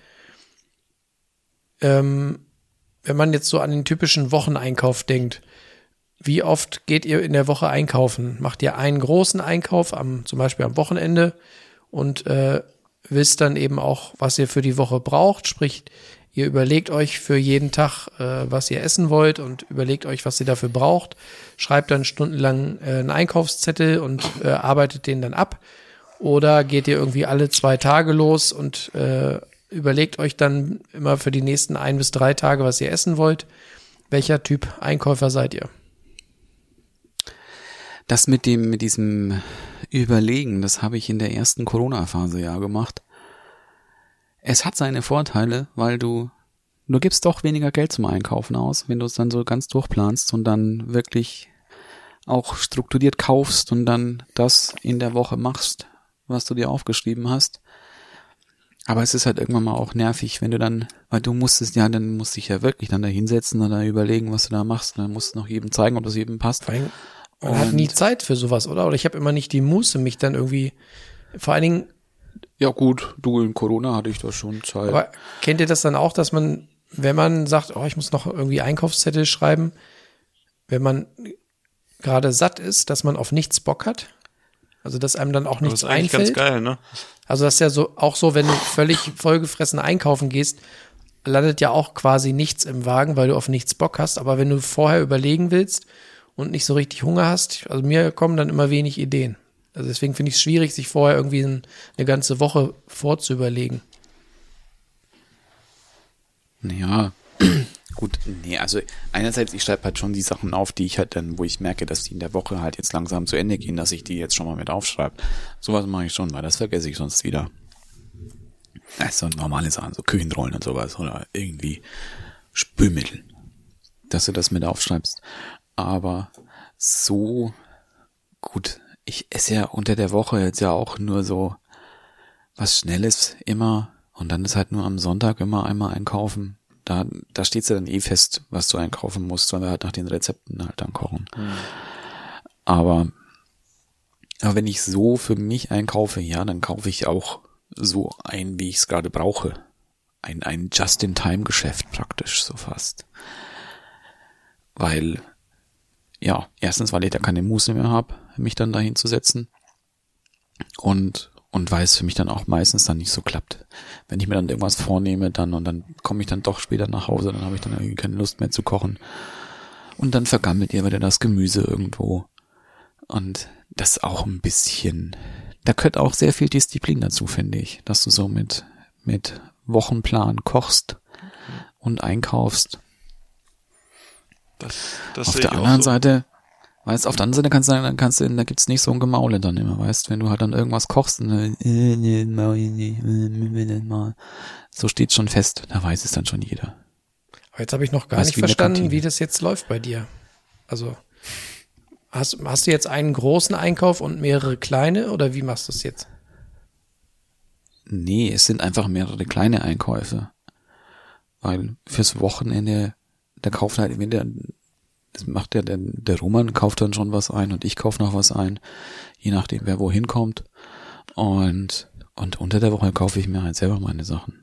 Ähm, wenn man jetzt so an den typischen Wocheneinkauf denkt, wie oft geht ihr in der Woche einkaufen? Macht ihr einen großen Einkauf am, zum Beispiel am Wochenende und äh, wisst dann eben auch, was ihr für die Woche braucht? Sprich, ihr überlegt euch für jeden Tag, äh, was ihr essen wollt und überlegt euch, was ihr dafür braucht. Schreibt dann stundenlang äh, einen Einkaufszettel und äh, arbeitet den dann ab. Oder geht ihr irgendwie alle zwei Tage los und äh, überlegt euch dann immer für die nächsten ein bis drei Tage, was ihr essen wollt? Welcher Typ Einkäufer seid ihr? Das mit dem, mit diesem Überlegen, das habe ich in der ersten Corona-Phase ja gemacht. Es hat seine Vorteile, weil du, du gibst doch weniger Geld zum Einkaufen aus, wenn du es dann so ganz durchplanst und dann wirklich auch strukturiert kaufst und dann das in der Woche machst, was du dir aufgeschrieben hast. Aber es ist halt irgendwann mal auch nervig, wenn du dann, weil du musstest ja, dann musst dich ja wirklich dann da hinsetzen und da überlegen, was du da machst. Und dann musst du noch jedem zeigen, ob das jedem passt. Vor allem, man hat Und- nie Zeit für sowas, oder? Oder ich habe immer nicht die Muße, mich dann irgendwie, vor allen Dingen, Ja gut, du in Corona hatte ich da schon Zeit. aber kennt ihr das dann auch, dass man, wenn man sagt, oh, ich muss noch irgendwie Einkaufszettel schreiben, wenn man gerade satt ist, dass man auf nichts Bock hat? Also, dass einem dann auch Das nichts ist eigentlich einfällt? ganz geil, ne? Also das ist ja so auch so, wenn du völlig vollgefressen einkaufen gehst, landet ja auch quasi nichts im Wagen, weil du auf nichts Bock hast. Aber wenn du vorher überlegen willst und nicht so richtig Hunger hast, also mir kommen dann immer wenig Ideen. Also deswegen finde ich es schwierig, sich vorher irgendwie ein, eine ganze Woche vorzuüberlegen. Ja, gut, nee, also einerseits, ich schreibe halt schon die Sachen auf, die ich halt dann, wo ich merke, dass die in der Woche halt jetzt langsam zu Ende gehen, dass ich die jetzt schon mal mit aufschreibe. Sowas mache ich schon, weil das vergesse ich sonst wieder. Also normale Sachen, so Küchenrollen und sowas oder irgendwie Spülmittel, dass du das mit aufschreibst. Aber so gut, ich esse ja unter der Woche jetzt ja auch nur so was Schnelles immer und dann ist halt nur am Sonntag immer einmal einkaufen. Da, da steht's ja dann eh fest, was du einkaufen musst, weil wir halt nach den Rezepten halt dann kochen. Aber, aber wenn ich so für mich einkaufe, ja, dann kaufe ich auch so ein, wie ich es gerade brauche. Ein, ein Just-in-Time-Geschäft praktisch, so fast. Weil, ja, erstens, weil ich da keine Muße mehr habe, mich dann dahin zu setzen. Und, und weil es für mich dann auch meistens dann nicht so klappt. Wenn ich mir dann irgendwas vornehme, dann und dann komme ich dann doch später nach Hause, dann habe ich dann irgendwie keine Lust mehr zu kochen. Und dann vergammelt ihr wieder das Gemüse irgendwo. Und das auch ein bisschen, da gehört auch sehr viel Disziplin dazu, finde ich, dass du so mit, mit Wochenplan kochst und einkaufst. Das, das auf der anderen so. Seite, weißt, auf der anderen Seite kannst du, dann kannst du, da gibt's nicht so ein Gemaule dann immer, weißt, wenn du halt dann irgendwas kochst und dann, äh, so steht's schon fest, da weiß es dann schon jeder. Aber jetzt habe ich noch gar Weiß nicht wie verstanden, wie das jetzt läuft bei dir. Also hast, hast du jetzt einen großen Einkauf und mehrere kleine oder wie machst du es jetzt? Nee, es sind einfach mehrere kleine Einkäufe. Weil fürs Wochenende, da kauft halt, wenn der, das macht der, der, der Roman kauft dann schon was ein und ich kaufe noch was ein, je nachdem wer wohin kommt. Und, und unter der Woche kaufe ich mir halt selber meine Sachen.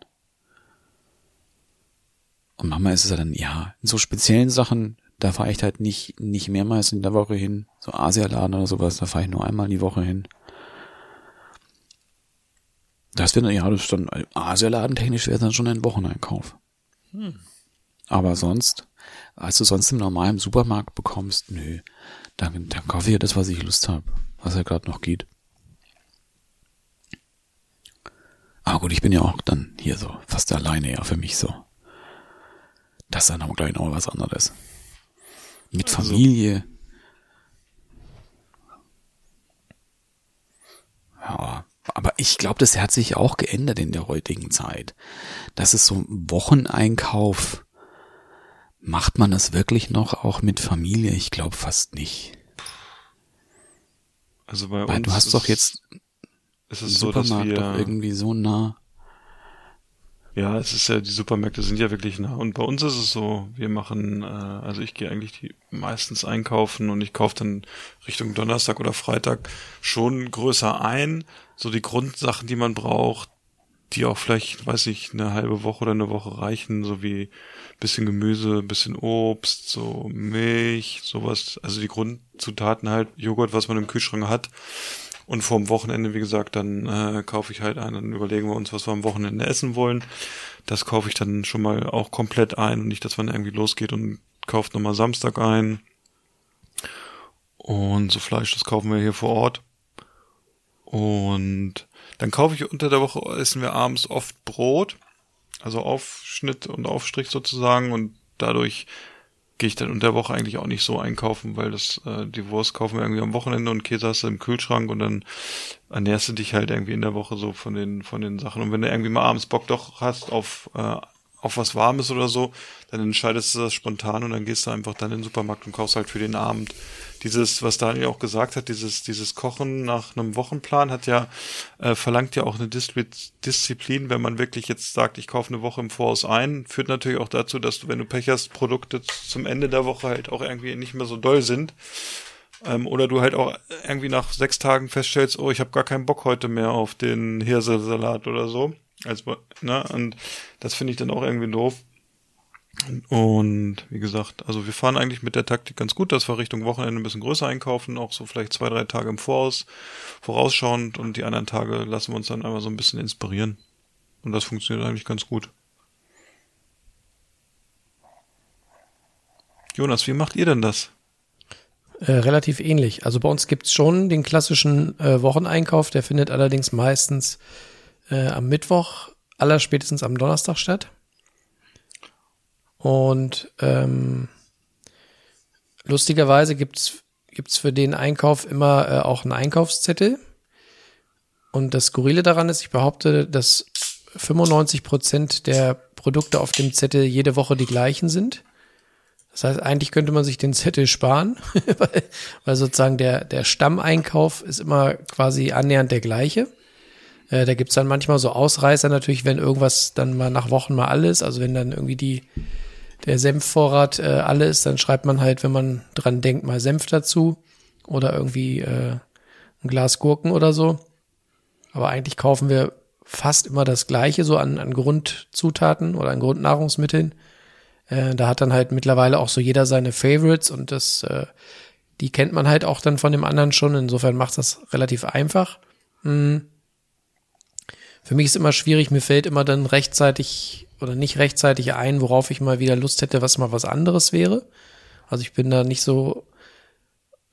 Und manchmal ist es halt dann, ja, in so speziellen Sachen, da fahre ich halt nicht, nicht mehrmals in der Woche hin. So Asialaden oder sowas, da fahre ich nur einmal die Woche hin. Das wäre, ja, das ist dann, Asialaden technisch wäre dann schon ein Wocheneinkauf. Aber sonst, als du sonst im normalen Supermarkt bekommst, nö, dann, dann kaufe ich ja das, was ich Lust habe, was ja gerade noch geht. Aber gut, ich bin ja auch dann hier so fast alleine ja für mich so. Das ist dann aber gleich noch was anderes. Mit Also- Familie. Ja, aber ich glaube, das hat sich auch geändert in der heutigen Zeit. Das ist so ein Wocheneinkauf. Macht man das wirklich noch auch mit Familie? Ich glaube fast nicht. Also bei Weil uns du hast ist, doch jetzt ist es so, dass Supermarkt doch wir, irgendwie so nah. ja, es ist ja, die Supermärkte sind ja wirklich nah. Und bei uns ist es so, wir machen, äh, also ich gehe eigentlich die meistens einkaufen und ich kaufe dann Richtung Donnerstag oder Freitag schon größer ein. So die Grundsachen, die man braucht, die auch vielleicht, weiß ich, eine halbe Woche oder eine Woche reichen, so wie bisschen Gemüse, bisschen Obst, so Milch, sowas, also die Grundzutaten halt, Joghurt, was man im Kühlschrank hat. Und vorm Wochenende, wie gesagt, dann äh, kaufe ich halt ein, dann überlegen wir uns, was wir am Wochenende essen wollen. Das kaufe ich dann schon mal auch komplett ein und nicht, dass man irgendwie losgeht und kauft nochmal Samstag ein. Und so Fleisch, das kaufen wir hier vor Ort. Und dann kaufe ich unter der Woche, essen wir abends oft Brot. Also Aufschnitt und Aufstrich sozusagen und dadurch gehe ich dann unter Woche eigentlich auch nicht so einkaufen, weil das äh, die Wurst kaufen wir irgendwie am Wochenende und Käse hast du im Kühlschrank und dann ernährst du dich halt irgendwie in der Woche so von den von den Sachen und wenn du irgendwie mal abends Bock doch hast auf äh, auf was Warmes oder so, dann entscheidest du das spontan und dann gehst du einfach dann in den Supermarkt und kaufst halt für den Abend. Dieses, was Daniel auch gesagt hat, dieses, dieses Kochen nach einem Wochenplan hat ja, äh, verlangt ja auch eine Dis Disziplin, wenn man wirklich jetzt sagt, ich kaufe eine Woche im Voraus ein, führt natürlich auch dazu, dass du, wenn du Pech hast, Produkte zum Ende der Woche halt auch irgendwie nicht mehr so doll sind. Ähm, oder du halt auch irgendwie nach sechs Tagen feststellst, oh, ich habe gar keinen Bock heute mehr auf den Hirsesalat oder so. Also, ne, und das finde ich dann auch irgendwie doof. Und wie gesagt, also wir fahren eigentlich mit der Taktik ganz gut, dass wir Richtung Wochenende ein bisschen größer einkaufen, auch so vielleicht zwei, drei Tage im Voraus, vorausschauend und die anderen Tage lassen wir uns dann einfach so ein bisschen inspirieren. Und das funktioniert eigentlich ganz gut. Jonas, wie macht ihr denn das? Äh, relativ ähnlich. Also bei uns gibt's schon den klassischen äh, Wocheneinkauf, der findet allerdings meistens äh, am Mittwoch, allerspätestens am Donnerstag statt. Und ähm, lustigerweise gibt's gibt's für den Einkauf immer äh, auch einen Einkaufszettel. Und das Skurrile daran ist, ich behaupte, dass 95 Prozent der Produkte auf dem Zettel jede Woche die gleichen sind. Das heißt, eigentlich könnte man sich den Zettel sparen, weil, weil sozusagen der, der Stammeinkauf ist immer quasi annähernd der gleiche. Äh, da gibt's dann manchmal so Ausreißer natürlich, wenn irgendwas dann mal nach Wochen mal alles, also wenn dann irgendwie die, der Senfvorrat äh, alle ist, dann schreibt man halt, wenn man dran denkt, mal Senf dazu oder irgendwie äh, ein Glas Gurken oder so. Aber eigentlich kaufen wir fast immer das Gleiche so an, an Grundzutaten oder an Grundnahrungsmitteln. Äh, da hat dann halt mittlerweile auch so jeder seine Favorites und das, äh, die kennt man halt auch dann von dem anderen schon. Insofern macht das relativ einfach. Hm. Für mich ist immer schwierig, mir fällt immer dann rechtzeitig oder nicht rechtzeitig ein, worauf ich mal wieder Lust hätte, was mal was anderes wäre. Also ich bin da nicht so,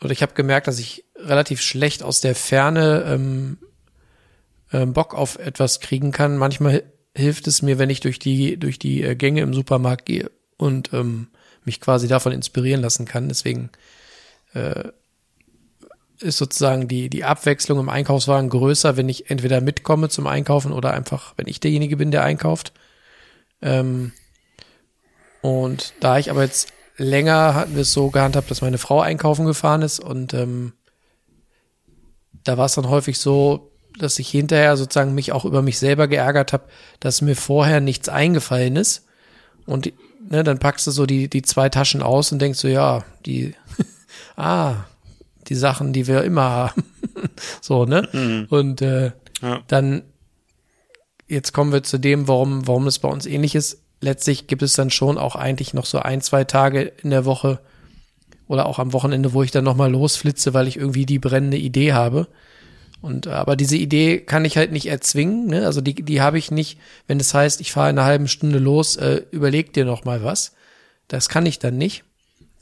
oder ich habe gemerkt, dass ich relativ schlecht aus der Ferne ähm, ähm, Bock auf etwas kriegen kann. Manchmal hilft es mir, wenn ich durch die durch die äh, Gänge im Supermarkt gehe und ähm, mich quasi davon inspirieren lassen kann. Deswegen äh, ist sozusagen die die Abwechslung im Einkaufswagen größer, wenn ich entweder mitkomme zum Einkaufen oder einfach, wenn ich derjenige bin, der einkauft. Ähm, und da ich aber jetzt länger hatten wir es so gehandhabt, dass meine Frau einkaufen gefahren ist und ähm, da war es dann häufig so, dass ich hinterher sozusagen mich auch über mich selber geärgert habe, dass mir vorher nichts eingefallen ist. Und ne, dann packst du so die, die zwei Taschen aus und denkst so, ja, die, ah, die Sachen, die wir immer haben. so, ne? Mhm. Und äh, Ja. dann, jetzt kommen wir zu dem, warum, warum es bei uns ähnlich ist. Letztlich gibt es dann schon auch eigentlich noch so ein, zwei Tage in der Woche oder auch am Wochenende, wo ich dann nochmal losflitze, weil ich irgendwie die brennende Idee habe. Und äh, aber diese Idee kann ich halt nicht erzwingen. Ne? Also die, die habe ich nicht, wenn es heißt, ich fahre in einer halben Stunde los, äh, überleg dir noch mal was. Das kann ich dann nicht.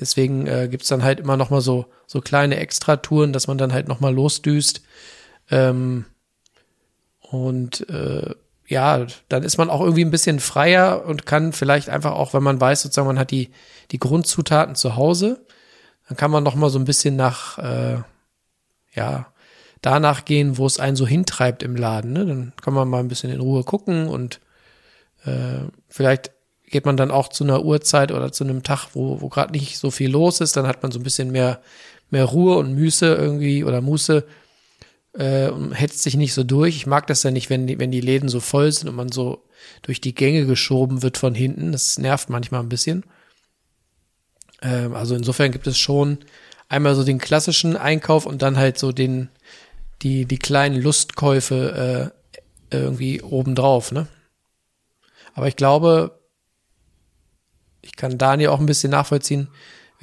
Deswegen äh, gibt's dann halt immer noch mal so so kleine Extratouren, dass man dann halt noch mal losdüst. Ähm, und äh, ja, dann ist man auch irgendwie ein bisschen freier und kann vielleicht einfach auch, wenn man weiß, sozusagen, man hat die die Grundzutaten zu Hause, dann kann man noch mal so ein bisschen nach äh, ja danach gehen, wo es einen so hintreibt im Laden. Ne? Dann kann man mal ein bisschen in Ruhe gucken und äh, vielleicht geht man dann auch zu einer Uhrzeit oder zu einem Tag, wo, wo gerade nicht so viel los ist. Dann hat man so ein bisschen mehr, mehr Ruhe und Müße irgendwie oder Muße äh, und hetzt sich nicht so durch. Ich mag das ja nicht, wenn die, wenn die Läden so voll sind und man so durch die Gänge geschoben wird von hinten. Das nervt manchmal ein bisschen. Ähm, also insofern gibt es schon einmal so den klassischen Einkauf und dann halt so den, die, die kleinen Lustkäufe äh, irgendwie obendrauf, ne? Aber ich glaube, ich kann Daniel auch ein bisschen nachvollziehen,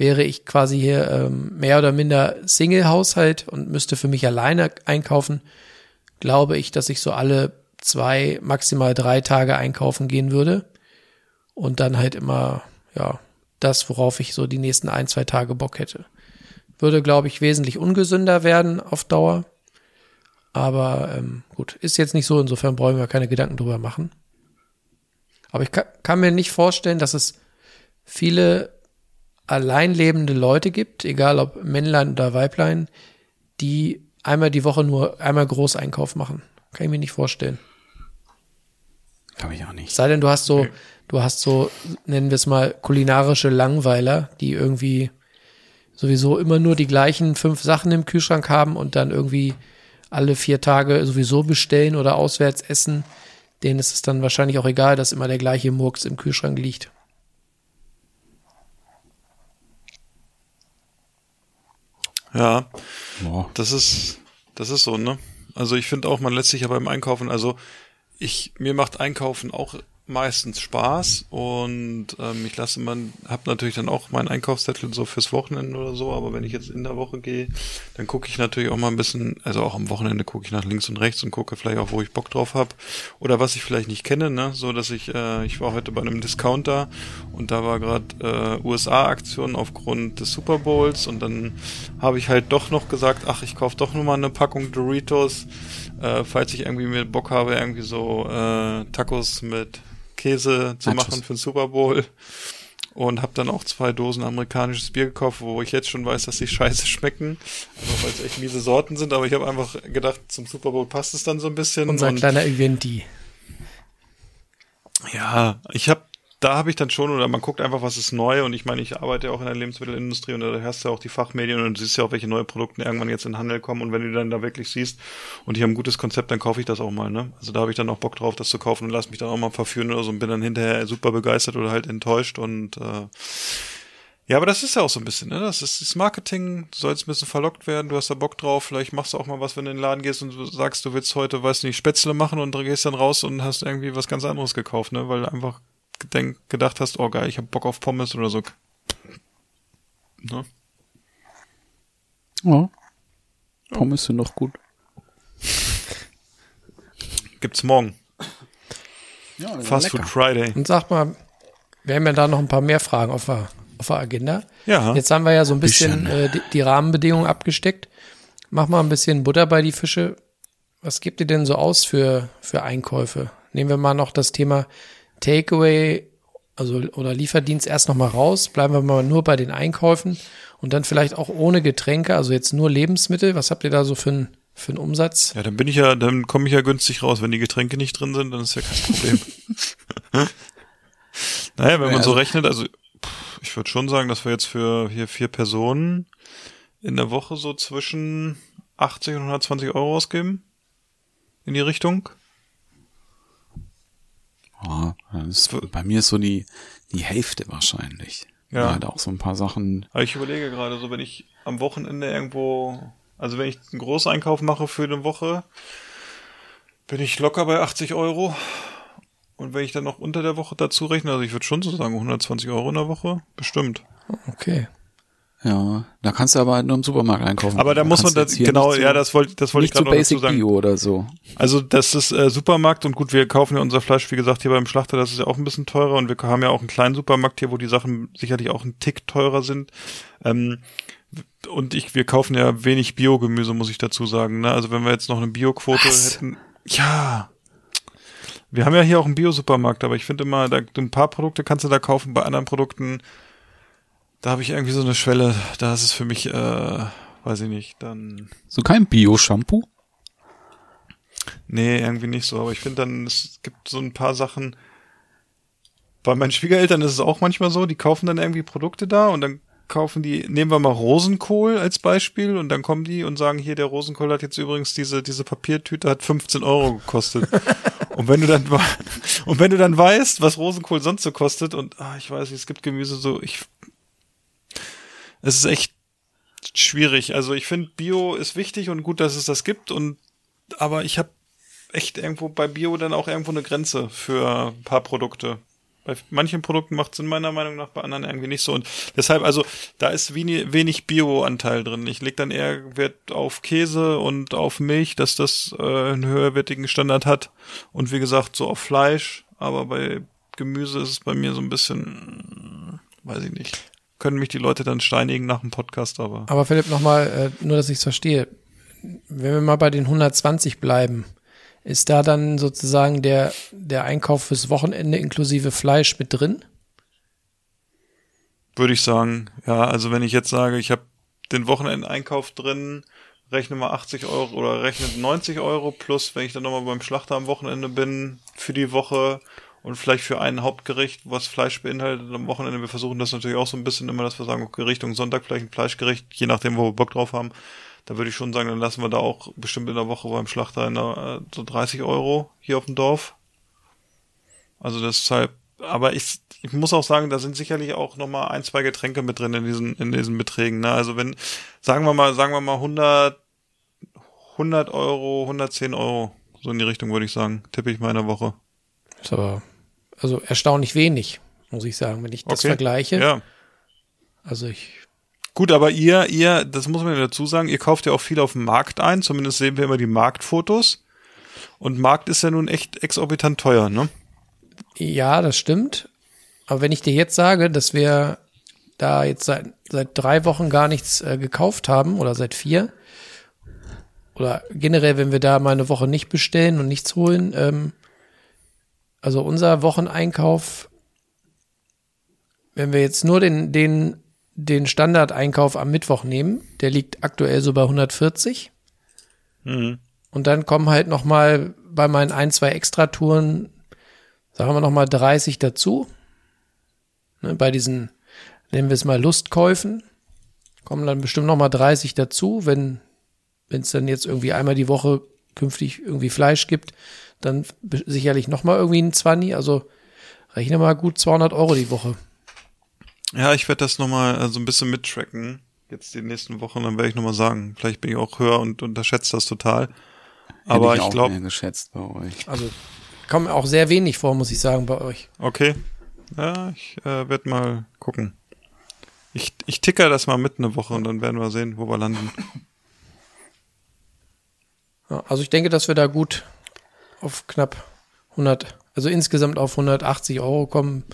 wäre ich quasi hier ähm, mehr oder minder Single-Haushalt und müsste für mich alleine einkaufen, glaube ich, dass ich so alle zwei, maximal drei Tage einkaufen gehen würde und dann halt immer, ja, das, worauf ich so die nächsten ein, zwei Tage Bock hätte. Würde, glaube ich, wesentlich ungesünder werden auf Dauer. Aber ähm, gut, ist jetzt nicht so, insofern brauchen wir keine Gedanken drüber machen. Aber ich kann, kann mir nicht vorstellen, dass es viele allein lebende Leute gibt, egal ob Männlein oder Weiblein, die einmal die Woche nur einmal Großeinkauf machen. Kann ich mir nicht vorstellen. Glaube ich auch nicht. Sei denn, du hast so, du hast so, nennen wir es mal, kulinarische Langweiler, die irgendwie sowieso immer nur die gleichen fünf Sachen im Kühlschrank haben und dann irgendwie alle vier Tage sowieso bestellen oder auswärts essen. Denen ist es dann wahrscheinlich auch egal, dass immer der gleiche Murks im Kühlschrank liegt. Ja, Boah. das ist, das ist so, ne? Also ich finde auch, man lässt sich ja beim Einkaufen, also ich, mir macht Einkaufen auch meistens Spaß und ähm, ich lasse man, habe natürlich dann auch meinen Einkaufszettel so fürs Wochenende oder so, aber wenn ich jetzt in der Woche gehe, dann gucke ich natürlich auch mal ein bisschen, also auch am Wochenende gucke ich nach links und rechts und gucke vielleicht auch, wo ich Bock drauf habe oder was ich vielleicht nicht kenne, ne, so dass ich, äh, ich war heute bei einem Discounter und da war gerade äh, USA-Aktion aufgrund des Super Bowls und dann habe ich halt doch noch gesagt, ach, ich kaufe doch nur mal eine Packung Doritos, äh, falls ich irgendwie mir Bock habe, irgendwie so äh, Tacos mit Käse zu Nachos. machen für den Super Bowl. Und habe dann auch zwei Dosen amerikanisches Bier gekauft, wo ich jetzt schon weiß, dass die scheiße schmecken. Einfach weil es echt miese Sorten sind. Aber ich habe einfach gedacht, zum Super Bowl passt es dann so ein bisschen. Unser und kleiner Eventi. ja, ich habe da habe ich dann schon, oder man guckt einfach, was ist neu. Und ich meine, ich arbeite ja auch in der Lebensmittelindustrie und da hast du ja auch die Fachmedien und du siehst ja auch, welche neue Produkte irgendwann jetzt in den Handel kommen. Und wenn du dann da wirklich siehst und ich habe ein gutes Konzept, dann kaufe ich das auch mal. Ne? Also da habe ich dann auch Bock drauf, das zu kaufen und lass mich dann auch mal verführen oder so und bin dann hinterher super begeistert oder halt enttäuscht. Und äh, ja, aber das ist ja auch so ein bisschen, ne? Das ist das Marketing, du sollst ein bisschen verlockt werden, du hast da Bock drauf, vielleicht machst du auch mal was, wenn du in den Laden gehst und du sagst, du willst heute, weiß nicht, Spätzle machen und gehst dann raus und hast irgendwie was ganz anderes gekauft, ne? Weil einfach gedenk, gedacht hast, oh geil, ich hab Bock auf Pommes oder so. Ne? Ja. Pommes sind doch gut. Gibt's morgen. Ja, Fast Food Friday. Und sag mal, wir haben ja da noch ein paar mehr Fragen auf der, auf der Agenda. Ja. Jetzt haben wir ja so ein bisschen Bisschen. äh, die, die Rahmenbedingungen abgesteckt. Mach mal ein bisschen Butter bei die Fische. Was gibt ihr denn so aus für, für Einkäufe? Nehmen wir mal noch das Thema Takeaway, also oder Lieferdienst erst noch mal raus. Bleiben wir mal nur bei den Einkäufen und dann vielleicht auch ohne Getränke, also jetzt nur Lebensmittel. Was habt ihr da so für einen für einen Umsatz? Ja, dann bin ich ja, dann komme ich ja günstig raus. Wenn die Getränke nicht drin sind, dann ist ja kein Problem. naja, wenn man so Also- rechnet, also ich würde schon sagen, dass wir jetzt für hier vier Personen in der Woche so zwischen 80 und 120 Euro ausgeben. In die Richtung. Ja, das ist, bei mir ist so die, die Hälfte wahrscheinlich. Ja. Ja. Halt auch so ein paar Sachen. Aber ich überlege gerade, so wenn ich am Wochenende irgendwo, also wenn ich einen Großeinkauf mache für eine Woche, bin ich locker bei 80 Euro. Und wenn ich dann noch unter der Woche dazu rechne, also ich würde schon so sagen 120 Euro in der Woche, bestimmt. Okay. Ja, da kannst du aber halt nur im Supermarkt einkaufen. Aber da muss man das, genau, ja, das wollte, das wollte ich gerade noch dazu Basic sagen. Bio oder so. Also das ist äh, Supermarkt und gut, wir kaufen ja unser Fleisch, wie gesagt, hier beim Schlachter, das ist ja auch ein bisschen teurer und wir haben ja auch einen kleinen Supermarkt hier, wo die Sachen sicherlich auch ein Tick teurer sind. Ähm, und ich, wir kaufen ja wenig Biogemüse, muss ich dazu sagen. Ne? Also wenn wir jetzt noch eine Bioquote hätten. Ja. Wir haben ja hier auch einen Bio-Supermarkt, aber ich finde immer, da, ein paar Produkte kannst du da kaufen, bei anderen Produkten, da habe ich irgendwie so eine Schwelle, da ist es für mich, äh, weiß ich nicht, dann. So kein Bio-Shampoo? Nee, irgendwie nicht so. Aber ich finde dann, es gibt so ein paar Sachen. Bei meinen Schwiegereltern ist es auch manchmal so, die kaufen dann irgendwie Produkte da und dann kaufen die, nehmen wir mal Rosenkohl als Beispiel und dann kommen die und sagen, hier, der Rosenkohl hat jetzt übrigens diese, diese Papiertüte hat 15 Euro gekostet. und wenn du dann, und wenn du dann weißt, was Rosenkohl sonst so kostet und, ah, ich weiß nicht, es gibt Gemüse so, ich, es ist echt schwierig. Also ich finde, Bio ist wichtig und gut, dass es das gibt und, aber ich habe echt irgendwo bei Bio dann auch irgendwo eine Grenze für ein paar Produkte. Bei manchen Produkten macht Sinn meiner Meinung nach, bei anderen irgendwie nicht so. Und deshalb, also da ist wenig, wenig Bio-Anteil drin. Ich leg dann eher Wert auf Käse und auf Milch, dass das äh, einen höherwertigen Standard hat. Und wie gesagt, so auf Fleisch. Aber bei Gemüse ist es bei mir so ein bisschen, weiß ich nicht. Können mich die Leute dann steinigen nach dem Podcast, aber. Aber Philipp, nochmal, äh, nur dass ich es verstehe. Wenn wir mal bei den 120 bleiben, ist da dann sozusagen der, der Einkauf fürs Wochenende inklusive Fleisch mit drin? Würde ich sagen, ja, also wenn ich jetzt sage, ich habe den Wochenendeinkauf drin, rechne mal 80 Euro oder rechne 90 Euro plus, wenn ich dann nochmal beim Schlachter am Wochenende bin, für die Woche und vielleicht für ein Hauptgericht, was Fleisch beinhaltet am Wochenende. Wir versuchen das natürlich auch so ein bisschen immer, dass wir sagen, okay, Richtung Sonntag vielleicht ein Fleischgericht, je nachdem, wo wir Bock drauf haben. Da würde ich schon sagen, dann lassen wir da auch bestimmt in der Woche beim Schlachter der, äh, so 30 Euro hier auf dem Dorf. Also deshalb, aber ich, ich muss auch sagen, da sind sicherlich auch nochmal ein, zwei Getränke mit drin in diesen, in diesen Beträgen. Ne? Also wenn, sagen wir mal, sagen wir mal 100, 100 Euro, 110 Euro, so in die Richtung würde ich sagen, tippe ich mal in der Woche. Ist aber also erstaunlich wenig, muss ich sagen, wenn ich das vergleiche. Ja. Also ich, Gut, aber ihr, ihr, das muss man ja dazu sagen, ihr kauft ja auch viel auf dem Markt ein, zumindest sehen wir immer die Marktfotos. Und Markt ist ja nun echt exorbitant teuer, ne? ja, das stimmt. Aber wenn ich dir jetzt sage, dass wir da jetzt seit, seit drei Wochen gar nichts äh, gekauft haben oder seit vier, oder generell, wenn wir da mal eine Woche nicht bestellen und nichts holen, ähm, also unser Wocheneinkauf, wenn wir jetzt nur den, den, den Standardeinkauf am Mittwoch nehmen, der liegt aktuell so bei 140. Mhm. Und dann kommen halt noch mal bei meinen ein, zwei Extratouren, sagen wir noch mal 30 dazu. Ne, bei diesen, nennen wir es mal Lustkäufen, kommen dann bestimmt noch mal 30 dazu, wenn wenn es dann jetzt irgendwie einmal die Woche künftig irgendwie Fleisch gibt, dann sicherlich noch mal irgendwie ein 20, also rechne mal gut 200 Euro die Woche. Ja, ich werde das nochmal äh, so ein bisschen mittracken. Jetzt die nächsten Wochen, dann werde ich nochmal sagen. Vielleicht bin ich auch höher und unterschätze das total. Aber Hätte ich auch glaube, mehr geschätzt bei euch. Also kommen auch sehr wenig vor, muss ich sagen, bei euch. okay. Ja, ich äh, werde mal gucken. Ich, ich ticker das mal mit eine Woche und dann werden wir sehen, wo wir landen. Also ich denke, dass wir da gut auf knapp 100, also insgesamt auf 180 Euro kommen,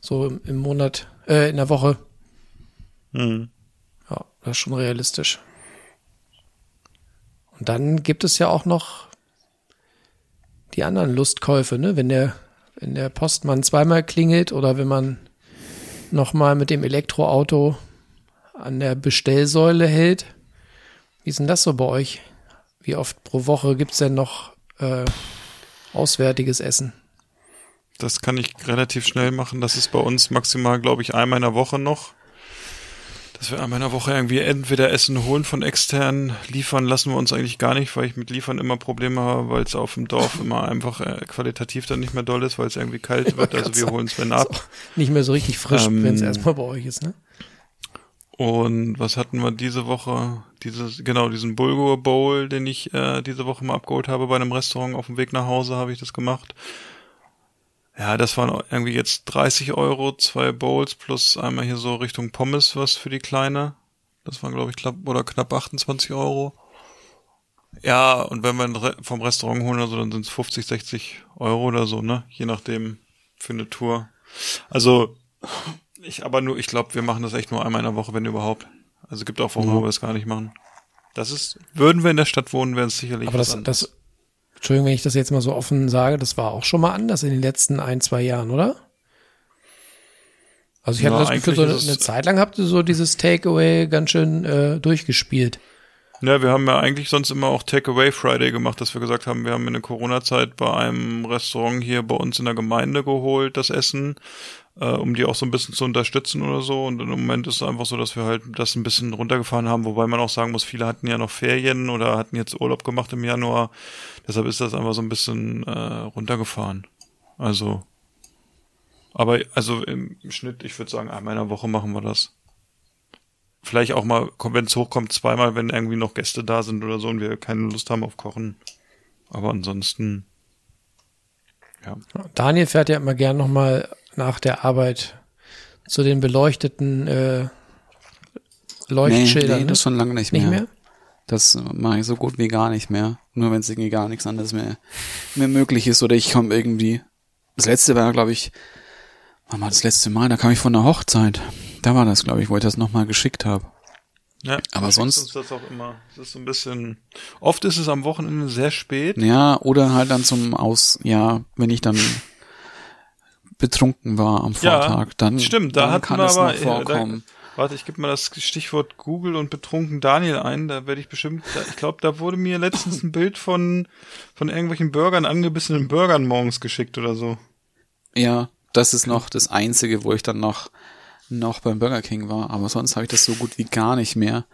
so im, im Monat, äh, in der Woche. Hm. Ja, das ist schon realistisch. Und dann gibt es ja auch noch die anderen Lustkäufe, ne? Wenn der, wenn der Postmann zweimal klingelt oder wenn man nochmal mit dem Elektroauto an der Bestellsäule hält. Wie ist denn das so bei euch? Wie oft pro Woche gibt's denn noch äh, auswärtiges Essen? Das kann ich relativ schnell machen. Das ist bei uns maximal, glaube ich, einmal in der Woche noch. Dass wir einmal in der Woche irgendwie entweder Essen holen von extern, liefern lassen wir uns eigentlich gar nicht, weil ich mit Liefern immer Probleme habe, weil es auf dem Dorf immer einfach äh, qualitativ dann nicht mehr doll ist, weil es irgendwie kalt wird. Also wir holen es wenn ab. Nicht mehr so richtig frisch, Ähm, wenn es erstmal bei euch ist, ne? Und was hatten wir diese Woche? Dieses, genau, diesen Bulgur Bowl, den ich äh, diese Woche mal abgeholt habe bei einem Restaurant auf dem Weg nach Hause, habe ich das gemacht. Ja, das waren irgendwie jetzt 30 Euro, zwei Bowls plus einmal hier so Richtung Pommes was für die Kleine. Das waren, glaube ich, knapp, oder knapp 28 Euro. Ja, und wenn wir vom Restaurant holen oder so, dann sind es 50, 60 Euro oder so, ne? Je nachdem für eine Tour. Also, ich aber nur, ich glaube, wir machen das echt nur einmal in der Woche, wenn überhaupt. Also gibt auch Wochen, wo wir es gar nicht machen. Das ist, würden wir in der Stadt wohnen, wäre es sicherlich Aber das, anderes. das, Entschuldigung, wenn ich das jetzt mal so offen sage, das war auch schon mal anders in den letzten ein, zwei Jahren, oder? Also ich hatte Ja, das Gefühl, so eine, eine Zeit lang habt ihr so dieses Takeaway ganz schön äh, durchgespielt. Ja, wir haben ja eigentlich sonst immer auch Takeaway Friday gemacht, dass wir gesagt haben, wir haben in der Corona-Zeit bei einem Restaurant hier bei uns in der Gemeinde geholt, das Essen, äh, um die auch so ein bisschen zu unterstützen oder so. Und im Moment ist es einfach so, dass wir halt das ein bisschen runtergefahren haben, wobei man auch sagen muss, viele hatten ja noch Ferien oder hatten jetzt Urlaub gemacht im Januar. Deshalb ist das einfach so ein bisschen äh, runtergefahren. Also, aber also im Schnitt, ich würde sagen, einmal in der Woche machen wir das vielleicht auch mal, wenn es hochkommt, zweimal, wenn irgendwie noch Gäste da sind oder so und wir keine Lust haben auf Kochen. Aber ansonsten, ja. Daniel fährt ja immer gern nochmal nach der Arbeit zu den beleuchteten äh, Leuchtschildern. nee, nee, ne? das schon lange nicht, nicht mehr. mehr? Das mache ich so gut wie gar nicht mehr. Nur wenn es irgendwie gar nichts anderes mehr, mehr möglich ist oder ich komme irgendwie. Das letzte war, glaube ich, wann war das letzte Mal? Da kam ich von der Hochzeit. Da war das, glaube ich, wo ich das nochmal geschickt habe. ja Aber sonst- Uns das auch immer. Das ist so ein bisschen. Oft ist es am Wochenende sehr spät. Ja, oder halt dann zum Aus, ja, wenn ich dann betrunken war am Ja, Vortag, dann, Stimmt, da dann kann es aber. noch äh, vorkommen. Da, warte, ich gebe mal das Stichwort Google und betrunken Daniel ein. Da werde ich bestimmt. Da, ich glaube, da wurde mir letztens ein Bild von von irgendwelchen Burgern, angebissenen Burgern morgens geschickt oder so. Ja, das ist noch das Einzige, wo ich dann noch, noch beim Burger King war. Aber sonst habe ich das so gut wie gar nicht mehr.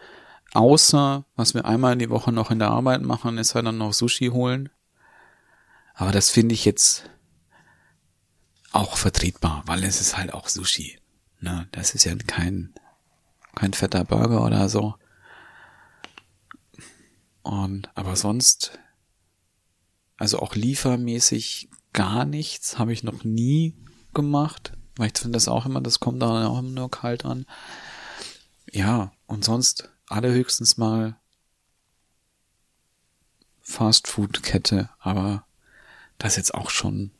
Außer, was wir einmal in die Woche noch in der Arbeit machen, ist halt dann noch Sushi holen. Aber das finde ich jetzt auch vertretbar, weil es ist halt auch Sushi. Ne? Das ist ja kein, kein fetter Burger oder so. Und, aber sonst, also auch liefermäßig gar nichts, habe ich noch nie gemacht, weil ich finde das auch immer, das kommt da auch immer nur kalt an. Ja, und sonst allerhöchstens mal Fast-Food-Kette, aber das jetzt auch schon,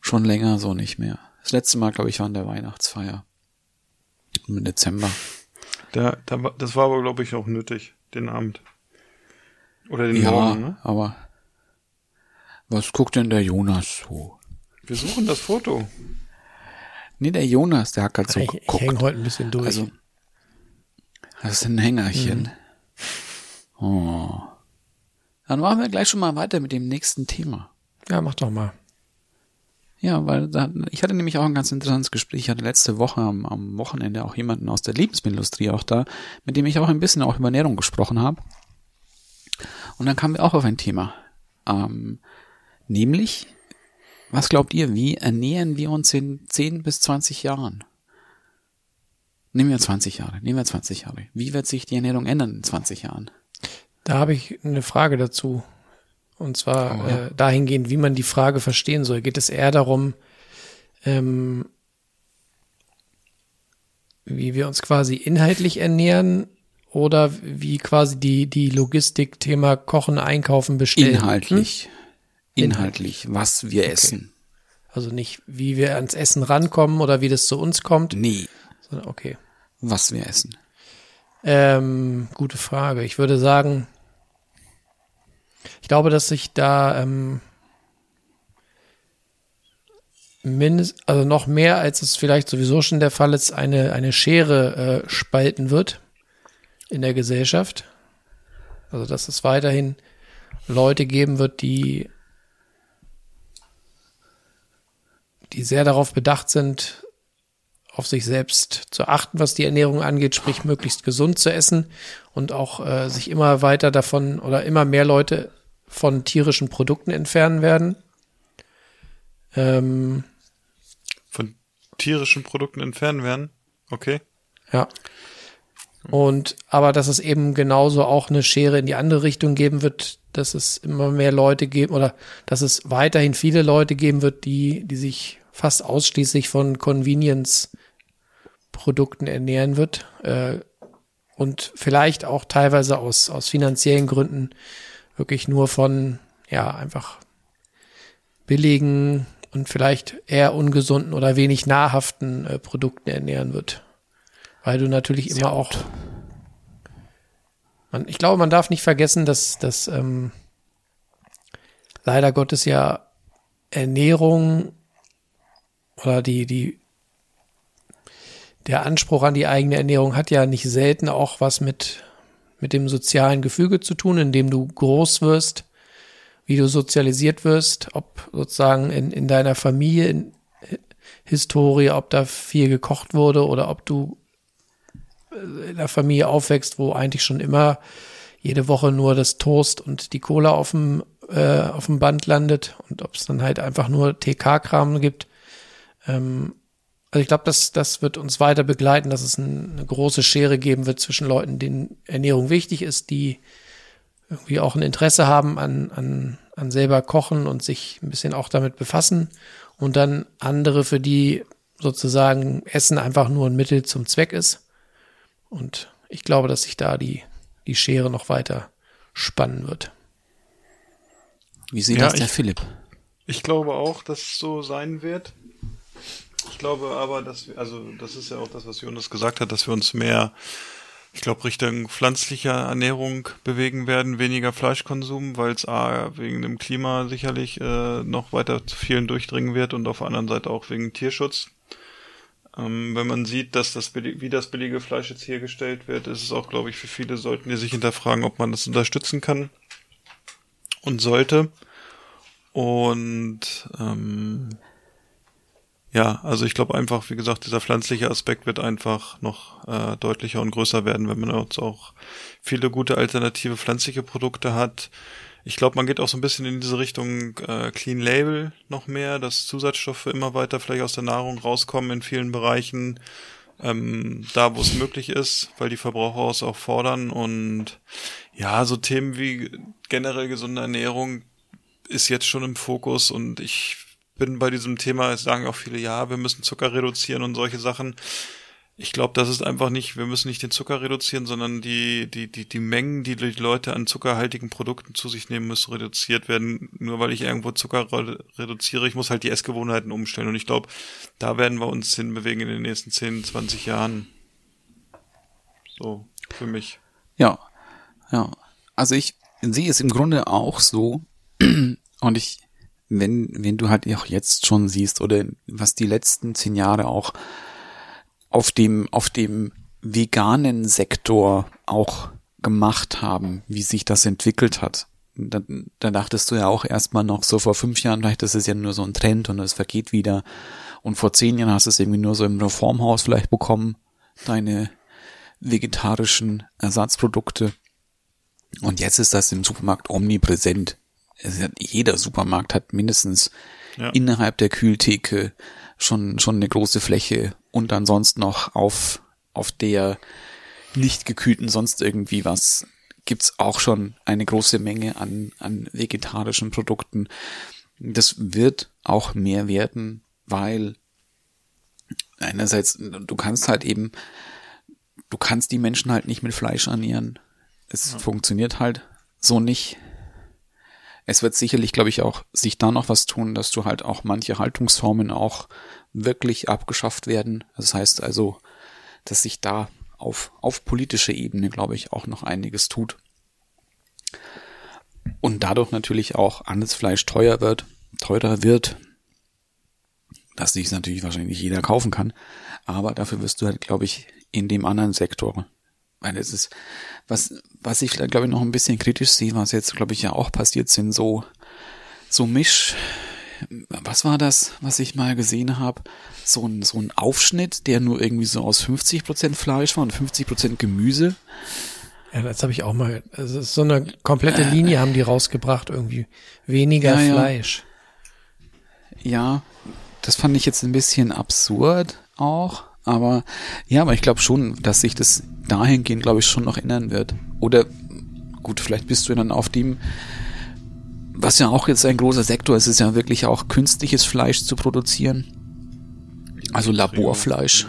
schon länger so nicht mehr. Das letzte Mal, glaube ich, war in der Weihnachtsfeier. Im Dezember. Da, da, das war aber, glaube ich, auch nötig, den Abend. Oder den Ja, Morgen, ne? aber was guckt denn der Jonas so? Wir suchen das Foto. Nee, der Jonas, der hat gerade so ich ich geguckt. hänge heute ein bisschen durch. Also, das ist ein Hängerchen. Mhm. Oh. Dann machen wir gleich schon mal weiter mit dem nächsten Thema. ja, mach doch mal. Ja, weil da, ich hatte nämlich auch ein ganz interessantes Gespräch. Ich hatte letzte Woche am, am Wochenende auch jemanden aus der Lebensmittelindustrie auch da, mit dem ich auch ein bisschen auch über Ernährung gesprochen habe. Und dann kamen wir auch auf ein Thema. Ähm, nämlich, was glaubt ihr, wie ernähren wir uns in 10 bis 20 Jahren? Nehmen wir 20 Jahre, nehmen wir 20 Jahre. Wie wird sich die Ernährung ändern in 20 Jahren? Da habe ich eine Frage dazu. Und zwar Oh, ja. äh, dahingehend, wie man die Frage verstehen soll. Geht es eher darum, ähm, wie wir uns quasi inhaltlich ernähren oder wie quasi die, die Logistik, Thema Kochen, Einkaufen, Bestellen? Inhaltlich. Hm? Inhaltlich, was wir essen. Also nicht, wie wir ans Essen rankommen oder wie das zu uns kommt. Nee, sondern Okay. was wir essen. Ähm, gute Frage. Ich würde sagen, ich glaube, dass sich da ähm, mindest, also noch mehr als es vielleicht sowieso schon der Fall ist, eine, eine Schere äh, spalten wird in der Gesellschaft. Also dass es weiterhin Leute geben wird, die die sehr darauf bedacht sind, auf sich selbst zu achten, was die Ernährung angeht, sprich möglichst gesund zu essen und auch äh, sich immer weiter davon oder immer mehr Leute von tierischen Produkten entfernen werden. Ähm, Von tierischen Produkten entfernen werden. Okay. ja. Und aber dass es eben genauso auch eine Schere in die andere Richtung geben wird, dass es immer mehr Leute geben oder dass es weiterhin viele Leute geben wird, die, die sich fast ausschließlich von Convenience-Produkten ernähren wird. Äh, und vielleicht auch teilweise aus, aus finanziellen Gründen wirklich nur von, ja, einfach billigen und vielleicht eher ungesunden oder wenig nahrhaften äh, Produkten ernähren wird. Weil du natürlich immer auch. Man, ich glaube, man darf nicht vergessen, dass, dass ähm, leider Gottes ja Ernährung oder die, die, der Anspruch an die eigene Ernährung hat ja nicht selten auch was mit, mit dem sozialen Gefüge zu tun, in dem du groß wirst, wie du sozialisiert wirst, ob sozusagen in, in deiner Familie, in Historie, ob da viel gekocht wurde oder ob du in einer Familie aufwächst, wo eigentlich schon immer jede Woche nur das Toast und die Cola auf dem, äh, auf dem Band landet und ob es dann halt einfach nur TK-Kram gibt. Ähm, also ich glaube, das, das wird uns weiter begleiten, dass es ein, eine große Schere geben wird zwischen Leuten, denen Ernährung wichtig ist, die irgendwie auch ein Interesse haben an, an, an selber kochen und sich ein bisschen auch damit befassen und dann andere, für die sozusagen Essen einfach nur ein Mittel zum Zweck ist. Und ich glaube, dass sich da die, die Schere noch weiter spannen wird. Wie sieht Ja, das der ich- Philipp? Ich glaube auch, dass es so sein wird. Ich glaube aber, dass wir, also das ist ja auch das, was Jonas gesagt hat, dass wir uns mehr, ich glaube, Richtung pflanzlicher Ernährung bewegen werden, weniger Fleischkonsum, weil es A, wegen dem Klima sicherlich äh, noch weiter zu vielen durchdringen wird und auf der anderen Seite auch wegen Tierschutz. Ähm, wenn man sieht, dass das wie das billige Fleisch jetzt hergestellt wird, ist es auch, glaube ich, für viele sollten die sich hinterfragen, ob man das unterstützen kann und sollte. Und ähm, ja, also ich glaube einfach, wie gesagt, dieser pflanzliche Aspekt wird einfach noch äh, deutlicher und größer werden, wenn man jetzt auch viele gute alternative pflanzliche Produkte hat. Ich glaube, man geht auch so ein bisschen in diese Richtung äh, Clean Label noch mehr, dass Zusatzstoffe immer weiter vielleicht aus der Nahrung rauskommen in vielen Bereichen, ähm, da wo es möglich ist, weil die Verbraucher es auch fordern und ja, so Themen wie generell gesunde Ernährung ist jetzt schon im Fokus und ich bin bei diesem Thema, es sagen auch viele, ja, wir müssen Zucker reduzieren und solche Sachen. Ich glaube, das ist einfach nicht, wir müssen nicht den Zucker reduzieren, sondern die, die, die, die Mengen, die die Leute an zuckerhaltigen Produkten zu sich nehmen, müssen reduziert werden. Nur weil ich irgendwo Zucker re reduziere, ich muss halt die Essgewohnheiten umstellen. Und ich glaube, da werden wir uns hinbewegen in den nächsten 10, 20 Jahren. So, für mich. Ja, ja. Also ich sehe es im Grunde auch so. Und ich, wenn, wenn du halt auch jetzt schon siehst oder was die letzten zehn Jahre auch auf dem, auf dem veganen Sektor auch gemacht haben, wie sich das entwickelt hat, da, da dachtest du ja auch erstmal noch so vor fünf Jahren, vielleicht ist es ja nur so ein Trend und es vergeht wieder. Und vor zehn Jahren hast du es irgendwie nur so im Reformhaus vielleicht bekommen, deine vegetarischen Ersatzprodukte. Und jetzt ist das im Supermarkt omnipräsent. Jeder Supermarkt hat mindestens Ja. innerhalb der Kühltheke schon, schon eine große Fläche und ansonsten noch auf, auf der nicht gekühlten sonst irgendwie was gibt's auch schon eine große Menge an, an vegetarischen Produkten. Das wird auch mehr werden, weil einerseits, du kannst halt eben, du kannst die Menschen halt nicht mit Fleisch ernähren. Es funktioniert halt so nicht. Es wird sicherlich, glaube ich, auch sich da noch was tun, dass du halt auch manche Haltungsformen auch wirklich abgeschafft werden. Das heißt also, dass sich da auf, auf politischer Ebene, glaube ich, auch noch einiges tut. Und dadurch natürlich auch anderes Fleisch teuer wird, teurer wird, dass sich natürlich wahrscheinlich jeder kaufen kann. Aber dafür wirst du halt, glaube ich, in dem anderen Sektor, weil es ist, was, was ich glaube ich noch ein bisschen kritisch sehe, was jetzt, glaube ich, ja auch passiert sind, so, so Misch, was war das, was ich mal gesehen habe? So ein, so ein Aufschnitt, der nur irgendwie so aus 50% Fleisch war und 50% Gemüse. Ja, das habe ich auch mal. Also so eine komplette Linie haben die rausgebracht irgendwie. Weniger Ja, ja. Fleisch. Ja, das fand ich jetzt ein bisschen absurd auch. Aber ja, aber ich glaube schon, dass sich das dahingehend, glaube ich, schon noch ändern wird. Oder gut, vielleicht bist du dann auf dem, was ja auch jetzt ein großer Sektor ist, ist ja wirklich auch künstliches Fleisch zu produzieren. Also Laborfleisch.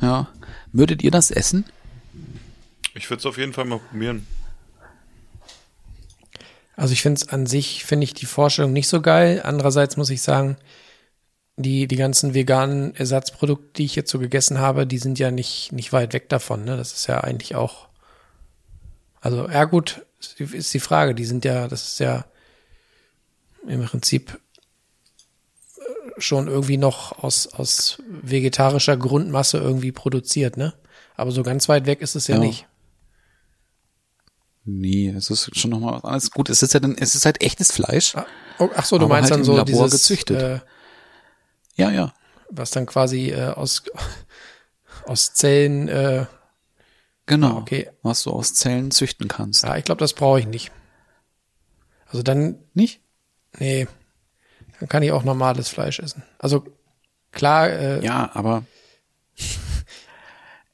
Ja. Würdet ihr das essen? Ich würde es auf jeden Fall mal probieren. Also ich finde es an sich, finde ich die Vorstellung nicht so geil. Andererseits muss ich sagen, die, die ganzen veganen Ersatzprodukte, die ich jetzt so gegessen habe, die sind ja nicht, nicht weit weg davon. Ne? Das ist ja eigentlich auch. Also, ja gut, ist die- Frage. Die sind ja, das ist ja im Prinzip äh, schon irgendwie noch aus, aus vegetarischer Grundmasse irgendwie produziert, ne? Aber so ganz weit weg ist es ja, Ja. nicht. Nee, es ist schon nochmal was anderes. Gut, es ist ja dann, es ist halt echtes Fleisch. Ah, oh, ach so, du meinst halt dann so dieses, gezüchtet. Äh, Ja, ja. was dann quasi äh, aus, aus Zellen, äh, Genau. Ah, okay. Was du aus Zellen züchten kannst. ja, ich glaube, das brauche ich nicht. Also dann, Nicht? nee, dann kann ich auch normales Fleisch essen. Also klar, äh, Ja, aber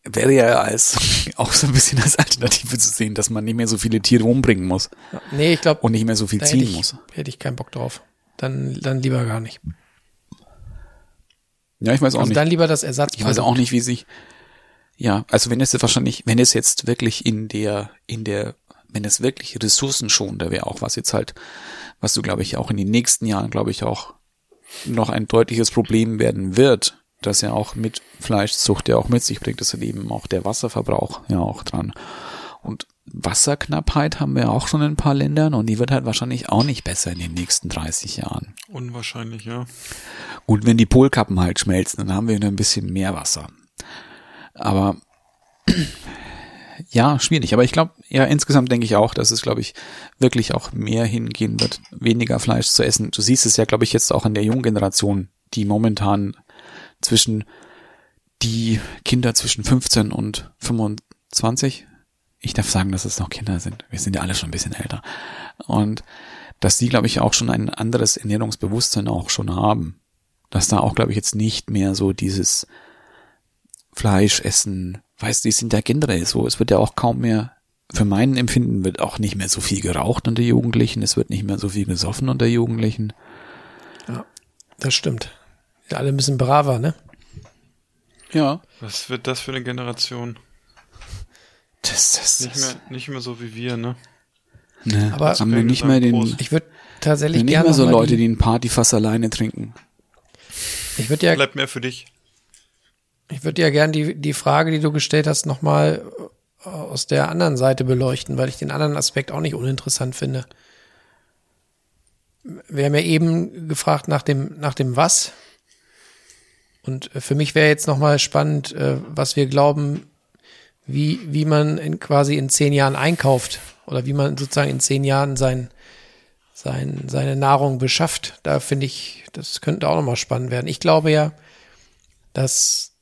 wäre ja als auch so ein bisschen als Alternative zu sehen, dass man nicht mehr so viele Tiere umbringen muss nee, ich glaube, und nicht mehr so viel ziehen ich, muss. hätte ich keinen Bock drauf. Dann, dann lieber gar nicht. Ja, ich weiß auch Also nicht. dann lieber das Ersatz. Ich weiß auch nicht, wie sich. Ja, also wenn es jetzt wahrscheinlich, wenn es jetzt wirklich in der, in der, wenn es wirklich ressourcenschonender wäre, auch was jetzt halt, was du glaube ich auch in den nächsten Jahren, glaube ich auch noch ein deutliches Problem werden wird, dass ja auch mit Fleischzucht ja auch mit sich bringt, das eben auch der Wasserverbrauch ja auch dran. Und Wasserknappheit haben wir auch schon in ein paar Ländern und die wird halt wahrscheinlich auch nicht besser in den nächsten 30 Jahren. Unwahrscheinlich, ja. Gut, wenn die Polkappen halt schmelzen, dann haben wir wieder ein bisschen mehr Wasser. Aber ja, schwierig. Aber ich glaube, ja, insgesamt denke ich auch, dass es, glaube ich, wirklich auch mehr hingehen wird, weniger Fleisch zu essen. Du siehst es ja, glaube ich, jetzt auch in der jungen Generation, die momentan zwischen die Kinder zwischen 15 und 25, ich darf sagen, dass es noch Kinder sind. Wir sind ja alle schon ein bisschen älter. Und dass die, glaube ich, auch schon ein anderes Ernährungsbewusstsein auch schon haben. Dass da auch, glaube ich, jetzt nicht mehr so dieses Fleisch essen, weißt du, die sind ja generell so. Es wird ja auch kaum mehr, für meinen Empfinden wird auch nicht mehr so viel geraucht unter Jugendlichen, es wird nicht mehr so viel gesoffen unter Jugendlichen. Das stimmt. Sind alle ein bisschen braver, ne? Ja. Was wird das für eine Generation? Das, das, Nicht mehr, nicht mehr so wie wir, ne? Ne, Aber- haben wir nicht mehr den, Prost. Ich würde tatsächlich nicht gerne mehr so Leute, die, die ein Partyfass alleine trinken. ich würde ja Bleibt mehr für dich. Ich würde ja gern die, die Frage, die du gestellt hast, nochmal aus der anderen Seite beleuchten, weil ich den anderen Aspekt auch nicht uninteressant finde. Wir haben ja eben gefragt nach dem, nach dem Was. Und äh, für mich wäre jetzt nochmal spannend, äh, was wir glauben, wie, wie man in, quasi in zehn Jahren einkauft oder wie man sozusagen in zehn Jahren sein, sein, seine Nahrung beschafft. Da finde ich, das könnte auch nochmal spannend werden. Ich glaube ja, dass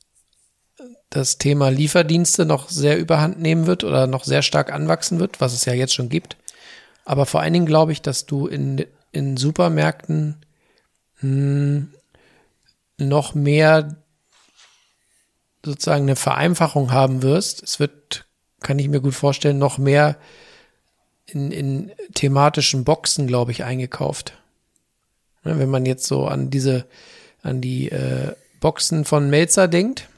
das Thema Lieferdienste noch sehr überhand nehmen wird oder noch sehr stark anwachsen wird, was es ja jetzt schon gibt. Aber vor allen Dingen glaube ich, dass du in, in Supermärkten mh, noch mehr sozusagen eine Vereinfachung haben wirst. Es wird, kann ich mir gut vorstellen, noch mehr in, in thematischen Boxen, glaube ich, eingekauft. Ne, Wenn man jetzt so an diese, an die äh, Boxen von Melzer denkt.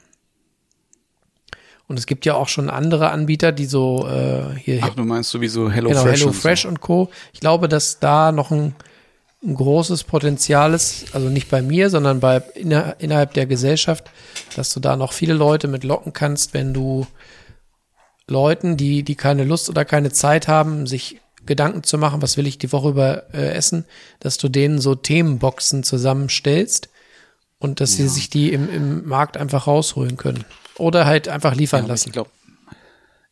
Und es gibt ja auch schon andere Anbieter, die so äh, hier Ach, du meinst sowieso Hello genau, Fresh. Hello und so. Fresh und Co. Ich glaube, dass da noch ein, ein großes Potenzial ist, also nicht bei mir, sondern bei inner, innerhalb der Gesellschaft, dass du da noch viele Leute mit locken kannst, wenn du Leuten, die, die keine Lust oder keine Zeit haben, sich Gedanken zu machen, was will ich die Woche über äh, essen, dass du denen so Themenboxen zusammenstellst und dass sie sich die im, im Markt einfach rausholen können. Oder halt einfach liefern Ja, lassen. ich glaub,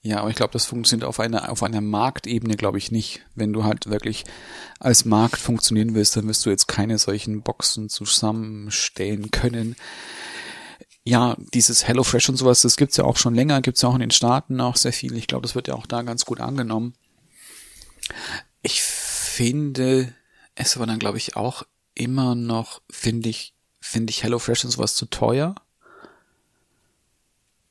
ja, aber ich glaube, das funktioniert auf einer auf einer Marktebene, glaube ich, nicht. Wenn du halt wirklich als Markt funktionieren willst, dann wirst du jetzt keine solchen Boxen zusammenstellen können. Ja, dieses HelloFresh und sowas, das gibt's ja auch schon länger, gibt's ja auch in den Staaten auch sehr viel. Ich glaube, das wird ja auch da ganz gut angenommen. Ich finde, es war dann, glaube ich, auch immer noch, finde ich, finde ich HelloFresh und sowas zu teuer.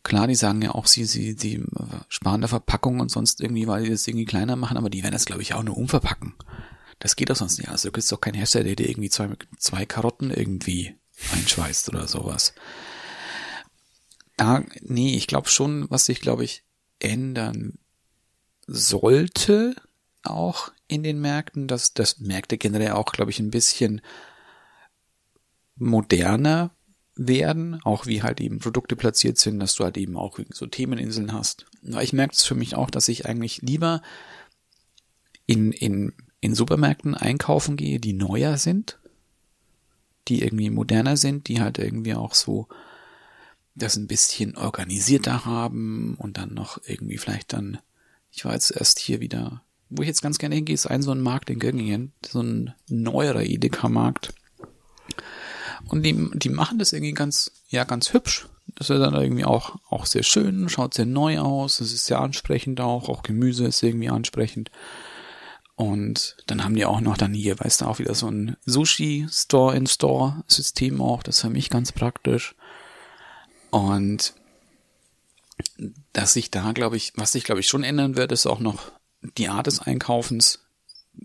Klar, die sagen ja auch, sie, sie, sie sparen der Verpackung und sonst irgendwie, weil die das irgendwie kleiner machen, aber die werden das, glaube ich, auch nur umverpacken. Das geht doch sonst nicht. Also du kriegst doch keinen Hersteller, der dir irgendwie zwei, zwei Karotten irgendwie einschweißt oder sowas. Da, nee, ich glaube schon, was sich, glaube ich, ändern sollte, auch in den Märkten, dass das Märkte generell auch, glaube ich, ein bisschen moderner werden, auch wie halt eben Produkte platziert sind, dass du halt eben auch so Themeninseln hast. Ich merke es für mich auch, dass ich eigentlich lieber in, in, in Supermärkten einkaufen gehe, die neuer sind, die irgendwie moderner sind, die halt irgendwie auch so das ein bisschen organisierter haben und dann noch irgendwie vielleicht dann, ich war jetzt erst hier wieder, wo ich jetzt ganz gerne hingehe, ist ein so ein Markt in Göttingen, so ein neuerer Edeka-Markt. Und die, die machen das irgendwie ganz, ja, ganz hübsch. Das ist dann irgendwie auch, auch sehr schön, schaut sehr neu aus, es ist sehr ansprechend auch, auch Gemüse ist irgendwie ansprechend. Und dann haben die auch noch dann hier, weißt du, auch wieder so ein Sushi-Store-in-Store-System auch, das für mich ganz praktisch. Und dass sich da, glaube ich, was sich, glaube ich, schon ändern wird, ist auch noch die Art des Einkaufens.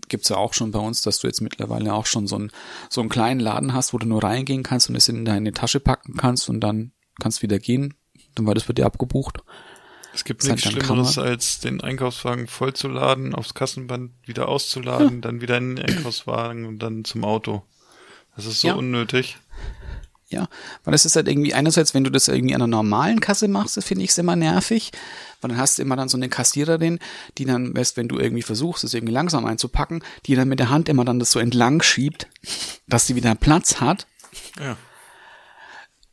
Gibt's ja auch schon bei uns, dass du jetzt mittlerweile auch schon so einen, so einen kleinen Laden hast, wo du nur reingehen kannst und es in deine Tasche packen kannst und dann kannst wieder gehen. Dann war das wird dir abgebucht. Es gibt Das hat nichts Schlimmeres, als den Einkaufswagen vollzuladen, aufs Kassenband wieder auszuladen, dann wieder in den Einkaufswagen und dann zum Auto. Das ist so Ja. unnötig. Ja, weil das ist halt irgendwie einerseits, wenn du das irgendwie an einer normalen Kasse machst, finde ich immer nervig, weil dann hast du immer dann so eine Kassiererin, die dann, weißt, wenn du irgendwie versuchst, das irgendwie langsam einzupacken, die dann mit der Hand immer dann das so entlang schiebt, dass sie wieder Platz hat. Ja.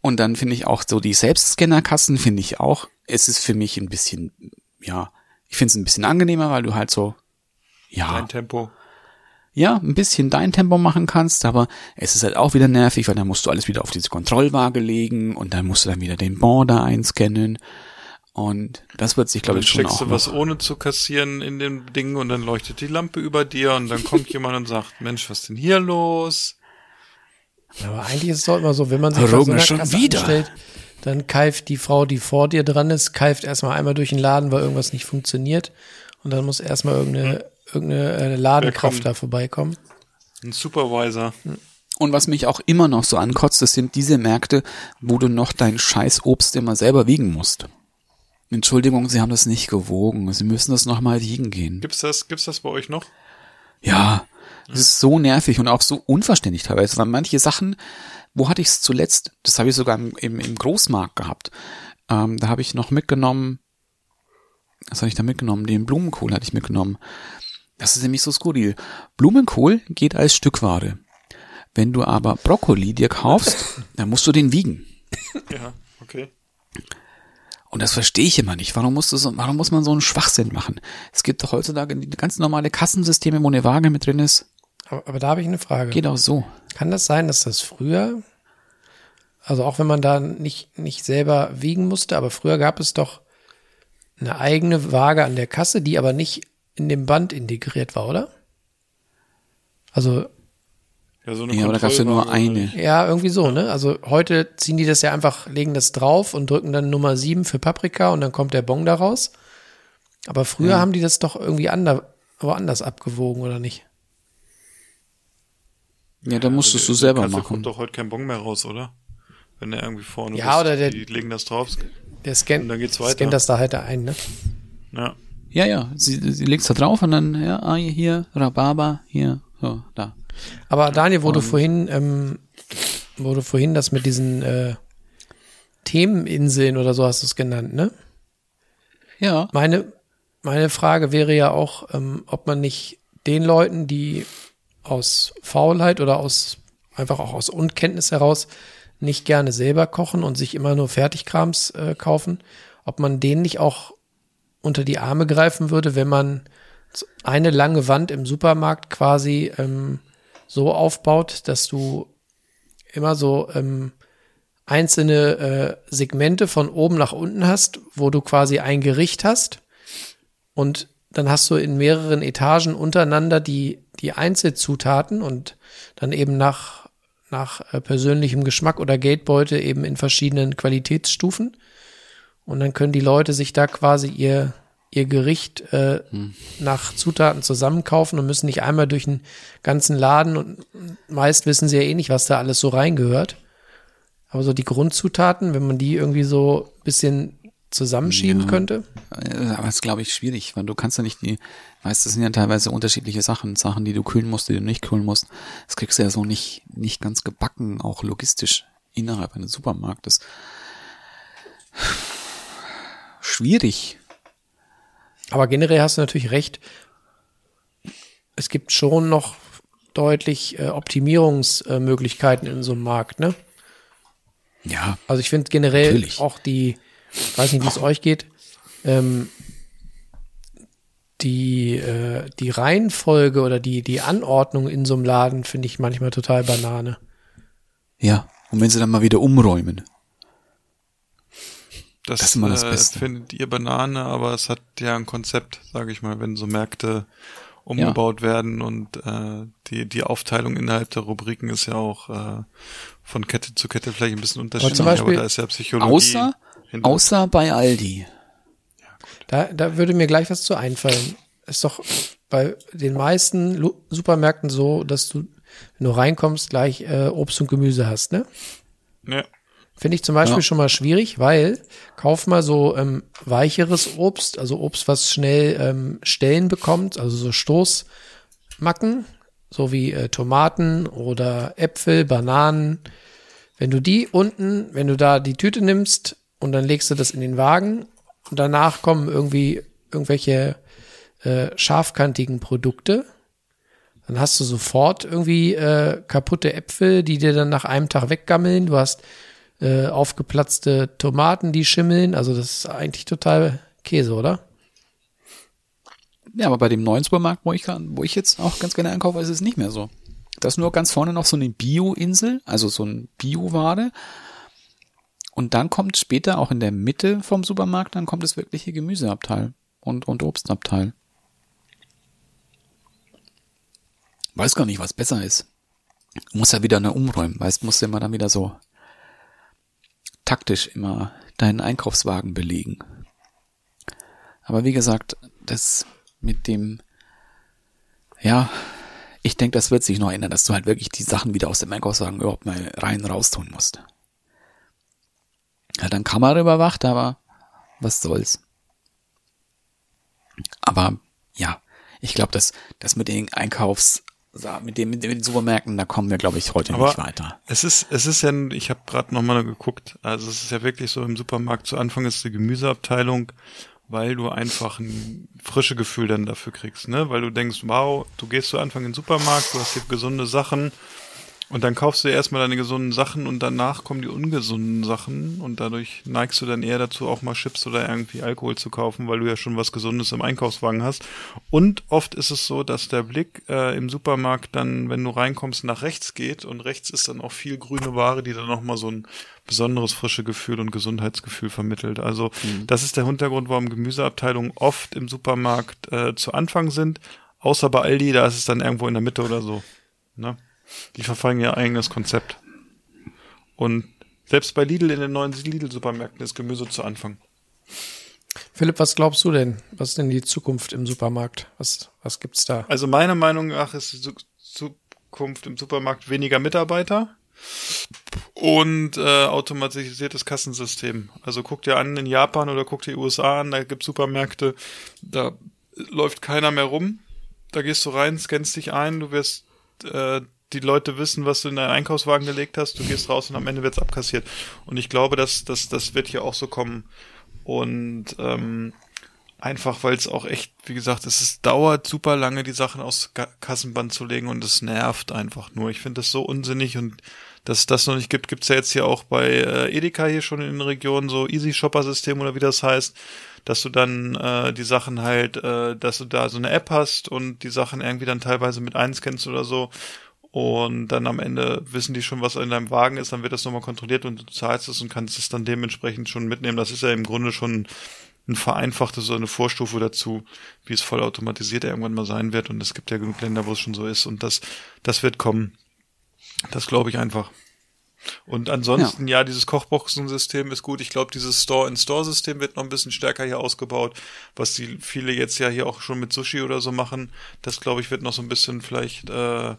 Und dann finde ich auch so die Selbstscannerkassen finde ich auch, es ist für mich ein bisschen, ja, ich finde es ein bisschen angenehmer, weil du halt so, ja, Dein Tempo. Ja, ein bisschen dein Tempo machen kannst, aber es ist halt auch wieder nervig, weil dann musst du alles wieder auf diese Kontrollwaage legen und dann musst du dann wieder den Bon da einscannen. Und das wird sich, glaube Dann ich, schon steckst auch du was noch, ohne zu kassieren in dem Ding und dann leuchtet die Lampe über dir und dann kommt jemand und sagt, Mensch, was ist denn hier los? Aber eigentlich ist es doch immer so, wenn man sich so Rogen einer schon Kasse wieder. anstellt, dann keift die Frau, die vor dir dran ist, keift erstmal einmal durch den Laden, weil irgendwas nicht funktioniert. Und dann muss erstmal irgendeine, irgendeine äh, Ladenkraft kommt? da vorbeikommen. Ein Supervisor. Und was mich auch immer noch so ankotzt, das sind diese Märkte, wo du noch dein scheiß Obst immer selber wiegen musst. Entschuldigung, Sie haben das nicht gewogen. Sie müssen das nochmal wiegen gehen. Gibt's das, gibt's das bei euch noch? Ja, das ist so nervig und auch so unverständlich teilweise, weil manche Sachen, wo hatte ich es zuletzt? Das habe ich sogar im, im, im Großmarkt gehabt. Ähm, da habe ich noch mitgenommen, was habe ich da mitgenommen? Den Blumenkohl hatte ich mitgenommen. Das ist nämlich so skurril. Blumenkohl geht als Stückware. Wenn du aber Brokkoli dir kaufst, dann musst du den wiegen. Ja, okay. Und das verstehe ich immer nicht. Warum, musst du so, warum muss man so einen Schwachsinn machen? Es gibt doch heutzutage ganz normale Kassensysteme, wo eine Waage mit drin ist. Aber, aber da habe ich eine Frage. Geht auch so. Kann das sein, dass das früher, also auch wenn man da nicht, nicht selber wiegen musste, aber früher gab es doch eine eigene Waage an der Kasse, die aber nicht in dem Band integriert war, oder? Also, Ja, so eine Ja, aber da gab's ja nur eine. ja, irgendwie so, ne? Also heute ziehen die das ja einfach, legen das drauf und drücken dann Nummer 7 für Paprika und dann kommt der Bon da raus. Aber früher haben die das doch irgendwie ander, woanders abgewogen, oder nicht? Ja, da musstest du Der selber Kasse machen. kommt doch heute kein Bon mehr raus, oder? Wenn der irgendwie vorne Ja, oder der- die legen das drauf. Der scannt, Und dann geht's weiter. scannt das da halt ein, ne? Ja. Ja, ja, sie, sie legt's da drauf und dann, ja, ah, hier, Rhabarber, hier, so, da. Aber Daniel, wo du Und- vorhin, ähm, wo du vorhin das mit diesen äh, Themeninseln oder so hast du es genannt, ne? Ja, Meine, meine Frage wäre ja auch, ähm, ob man nicht den Leuten, die aus Faulheit oder aus einfach auch aus Unkenntnis heraus nicht gerne selber kochen und sich immer nur Fertigkrams äh, kaufen, ob man denen nicht auch unter die Arme greifen würde, wenn man eine lange Wand im Supermarkt quasi ähm, so aufbaut, dass du immer so ähm, einzelne äh, Segmente von oben nach unten hast, wo du quasi ein Gericht hast und dann hast du in mehreren Etagen untereinander die, die Einzelzutaten und dann eben nach, nach äh, persönlichem Geschmack oder Geldbeute eben in verschiedenen Qualitätsstufen. Und dann können die Leute sich da quasi ihr, ihr Gericht äh, nach Zutaten zusammenkaufen und müssen nicht einmal durch den ganzen Laden und meist wissen sie ja eh nicht, was da alles so reingehört. Aber so die Grundzutaten, wenn man die irgendwie so ein bisschen zusammenschieben Ja. könnte. Äh, aber das ist, glaube ich, schwierig, weil du kannst ja nicht die, weißt, das sind ja teilweise unterschiedliche Sachen, Sachen, die du kühlen musst, die du nicht kühlen musst. Das kriegst du ja so nicht, nicht ganz gebacken, auch logistisch innerhalb eines Supermarktes. Schwierig. Aber generell hast du natürlich recht. Es gibt schon noch deutlich äh, Optimierungsmöglichkeiten in so einem Markt, ne? Ja, Also ich finde generell Natürlich. auch die, weiß nicht, wie es euch geht, ähm, die, äh, die Reihenfolge oder die, die Anordnung in so einem Laden finde ich manchmal total Banane. ja. Und wenn sie dann mal wieder umräumen. Das, Das ist immer das äh, Beste. findet ihr Banane, aber es hat ja ein Konzept, sage ich mal, wenn so Märkte umgebaut werden und äh, die die Aufteilung innerhalb der Rubriken ist ja auch äh, von Kette zu Kette vielleicht ein bisschen unterschiedlich, aber, Beispiel- da ist ja Psychologie. Außer, hinter. außer bei Aldi. Da, da würde mir gleich was zu einfallen. Ist doch bei den meisten Lu Supermärkten so, dass du, wenn du reinkommst, gleich äh, Obst und Gemüse hast, ne? ja. Finde ich zum Beispiel Ja. schon mal schwierig, weil kauf mal so ähm, weicheres Obst, also Obst, was schnell ähm, Stellen bekommt, also so Stoßmacken, so wie äh, Tomaten oder Äpfel, Bananen. Wenn du die unten, wenn du da die Tüte nimmst und dann legst du das in den Wagen und danach kommen irgendwie irgendwelche äh, scharfkantigen Produkte, dann hast du sofort irgendwie äh, kaputte Äpfel, die dir dann nach einem Tag weggammeln. Du hast äh, aufgeplatzte Tomaten, die schimmeln. Also das ist eigentlich total Käse, oder? Ja, aber bei dem neuen Supermarkt, wo ich, wo ich jetzt auch ganz gerne einkaufe, ist es nicht mehr so. Da ist nur ganz vorne noch so eine Bio-Insel, also so ein Bio-Ware. Und dann kommt später auch in der Mitte vom Supermarkt, dann kommt das wirkliche Gemüseabteil und, und Obstabteil. Weiß gar nicht, was besser ist. Muss ja wieder eine umräumen, weißt, musst du immer dann wieder so taktisch immer deinen Einkaufswagen belegen. Aber wie gesagt, das mit dem, ja, ich denke, das wird sich noch ändern, dass du halt wirklich die Sachen wieder aus dem Einkaufswagen überhaupt mal rein raustun musst. Ja, dann Kamera überwacht, aber was soll's. Aber ja, ich glaube, dass das mit den Einkaufs, mit dem mit den Supermärkten, da kommen wir, glaube ich, heute Aber nicht weiter. Es ist, es ist ja, ich habe gerade nochmal geguckt, also es ist ja wirklich so im Supermarkt zu Anfang ist die Gemüseabteilung, weil du einfach ein frische Gefühl dann dafür kriegst, ne? Weil du denkst, wow, du gehst zu Anfang in den Supermarkt, du hast hier gesunde Sachen Und dann kaufst du erstmal deine gesunden Sachen und danach kommen die ungesunden Sachen und dadurch neigst du dann eher dazu, auch mal Chips oder irgendwie Alkohol zu kaufen, weil du ja schon was Gesundes im Einkaufswagen hast. Und oft ist es so, dass der Blick äh, im Supermarkt dann, wenn du reinkommst, nach rechts geht und rechts ist dann auch viel grüne Ware, die dann nochmal so ein besonderes frische Gefühl und Gesundheitsgefühl vermittelt. Also das ist der Hintergrund, warum Gemüseabteilungen oft im Supermarkt äh, zu Anfang sind, außer bei Aldi, da ist es dann irgendwo in der Mitte oder so. Ne? Die verfolgen ihr eigenes Konzept. Und selbst bei Lidl in den neuen Lidl-Supermärkten ist Gemüse zu Anfang. Philipp, was glaubst du denn? Was ist denn die Zukunft im Supermarkt? Was, was gibt's da? Also meiner Meinung nach ist die Zu- Zukunft im Supermarkt weniger Mitarbeiter und äh, automatisiertes Kassensystem. Also guck dir an in Japan oder guck dir USA an, da gibt's Supermärkte, da läuft keiner mehr rum. Da gehst du rein, scannst dich ein, du wirst äh, die Leute wissen, was du in deinen Einkaufswagen gelegt hast, du gehst raus und am Ende wird's abkassiert. Und ich glaube, dass das, das wird hier auch so kommen. Und ähm, einfach, weil es auch echt, wie gesagt, es ist, dauert super lange, die Sachen aus Kassenband zu legen und es nervt einfach nur. Ich finde das so unsinnig und dass es das noch nicht gibt, gibt's ja jetzt hier auch bei äh, Edeka hier schon in den Regionen so Easy Shopper System oder wie das heißt, dass du dann äh, die Sachen halt, äh, dass du da so eine App hast und die Sachen irgendwie dann teilweise mit einscannst oder so und dann am Ende wissen die schon, was in deinem Wagen ist, dann wird das nochmal kontrolliert und du zahlst es und kannst es dann dementsprechend schon mitnehmen. Das ist ja im Grunde schon ein vereinfachtes, so eine Vorstufe dazu, wie es vollautomatisiert irgendwann mal sein wird. Und es gibt ja genug Länder, wo es schon so ist. Und das, das wird kommen. Das glaube ich einfach. Und ansonsten, ja, dieses Kochboxensystem ist gut. Ich glaube, dieses Store-in-Store-System wird noch ein bisschen stärker hier ausgebaut, was die viele jetzt ja hier auch schon mit Sushi oder so machen. Das, glaube ich, wird noch so ein bisschen vielleicht äh,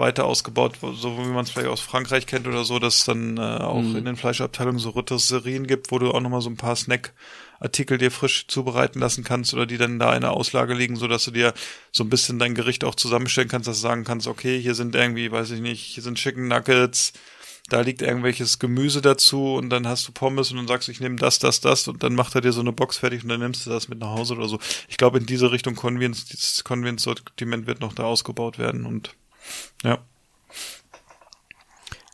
weiter ausgebaut, so wie man es vielleicht aus Frankreich kennt oder so, dass es dann äh, auch in den Fleischabteilungen so Rotisserien gibt, wo du auch nochmal so ein paar Snack-Artikel dir frisch zubereiten lassen kannst oder die dann da in der Auslage liegen, so dass du dir so ein bisschen dein Gericht auch zusammenstellen kannst, dass du sagen kannst, okay, hier sind irgendwie, weiß ich nicht, hier sind Chicken Nuggets, da liegt irgendwelches Gemüse dazu und dann hast du Pommes und dann sagst du, ich nehme das, das, das und dann macht er dir so eine Box fertig und dann nimmst du das mit nach Hause oder so. Ich glaube, in diese Richtung Convenience, dieses Convenience-Sortiment wird noch da ausgebaut werden und ja.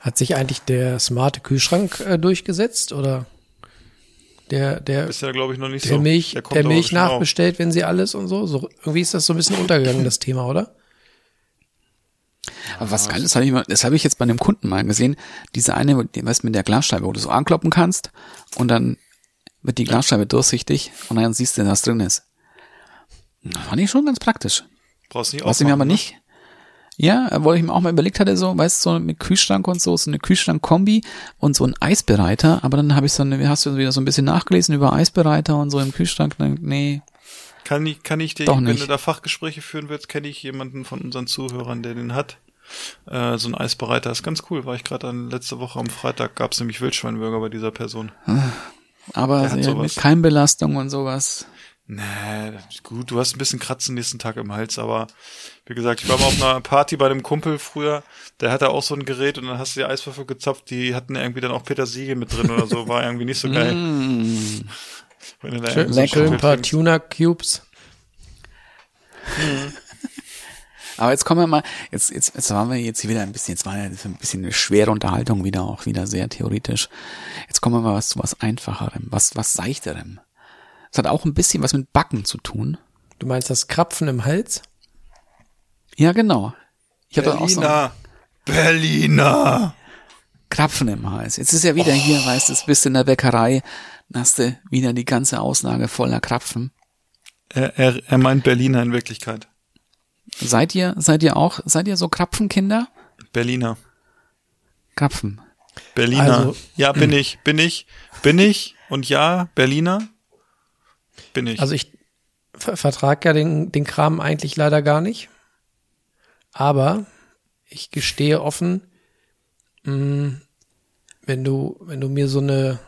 Hat sich eigentlich der smarte Kühlschrank äh, durchgesetzt oder der, der, Ist ja, glaube ich, noch nicht der so. Milch, der aber Milch nachbestellt, wenn sie alles und so? so? Irgendwie ist das so ein bisschen untergegangen, das Thema, oder? Aber was geil ist, hab ich mal, das habe ich jetzt bei einem Kunden mal gesehen. Diese eine, die, weißt du, mit der Glasscheibe, wo du so ankloppen kannst und dann wird die Glasscheibe durchsichtig und dann siehst du, was drin ist. Das fand ich schon ganz praktisch. Brauchst nicht Was ich mir aber ne? nicht, ja, wo ich mir auch mal überlegt hatte, so, weißt du, so mit Kühlschrank und so, so eine Kühlschrank-Kombi und so ein Eisbereiter, aber dann habe ich so eine, hast du wieder so ein bisschen nachgelesen über Eisbereiter und so im Kühlschrank, dann, nee, Kann ich, kann ich dir, wenn du da Fachgespräche führen willst, kenne ich jemanden von unseren Zuhörern, der den hat. Äh, so ein Eisbereiter ist ganz cool. War ich gerade letzte Woche am Freitag, gab's nämlich Wildschweinburger bei dieser Person. aber ja, sowas. mit Keimbelastung und sowas. Nee, gut, du hast ein bisschen Kratzen nächsten Tag im Hals, aber wie gesagt, ich war mal auf einer Party bei einem Kumpel früher, der hatte auch so ein Gerät und dann hast du die Eiswürfel gezapft, die hatten irgendwie dann auch Petersilie mit drin oder so, war irgendwie nicht so geil. Mm. Wenn du da Schön, so schön ein paar. Tuna-Cubes. Aber jetzt kommen wir mal, jetzt, jetzt, jetzt waren wir jetzt hier wieder ein bisschen, jetzt war ja ein bisschen eine schwere Unterhaltung wieder, auch wieder sehr theoretisch. Jetzt kommen wir mal was zu was Einfacherem, was, was Seichterem. Es hat auch ein bisschen was mit Backen zu tun. Du meinst das Krapfen im Hals? Ja, genau. Ich habe auch so Berliner! Berliner! Krapfen im Hals. Jetzt ist ja wieder hier, weißt du, bist in der Bäckerei, dann hast du wieder die ganze Auslage voller Krapfen. Er, er, er meint Berliner in Wirklichkeit. Seid ihr, seid ihr auch, seid ihr so Krapfenkinder? Berliner. Krapfen. Berliner. Also- ja, bin ich, bin ich, bin ich und ja, Berliner. Bin ich. Also ich ver vertrag ja den, den Kram eigentlich leider gar nicht. Aber ich gestehe offen, mh, wenn du, wenn du mir so eine,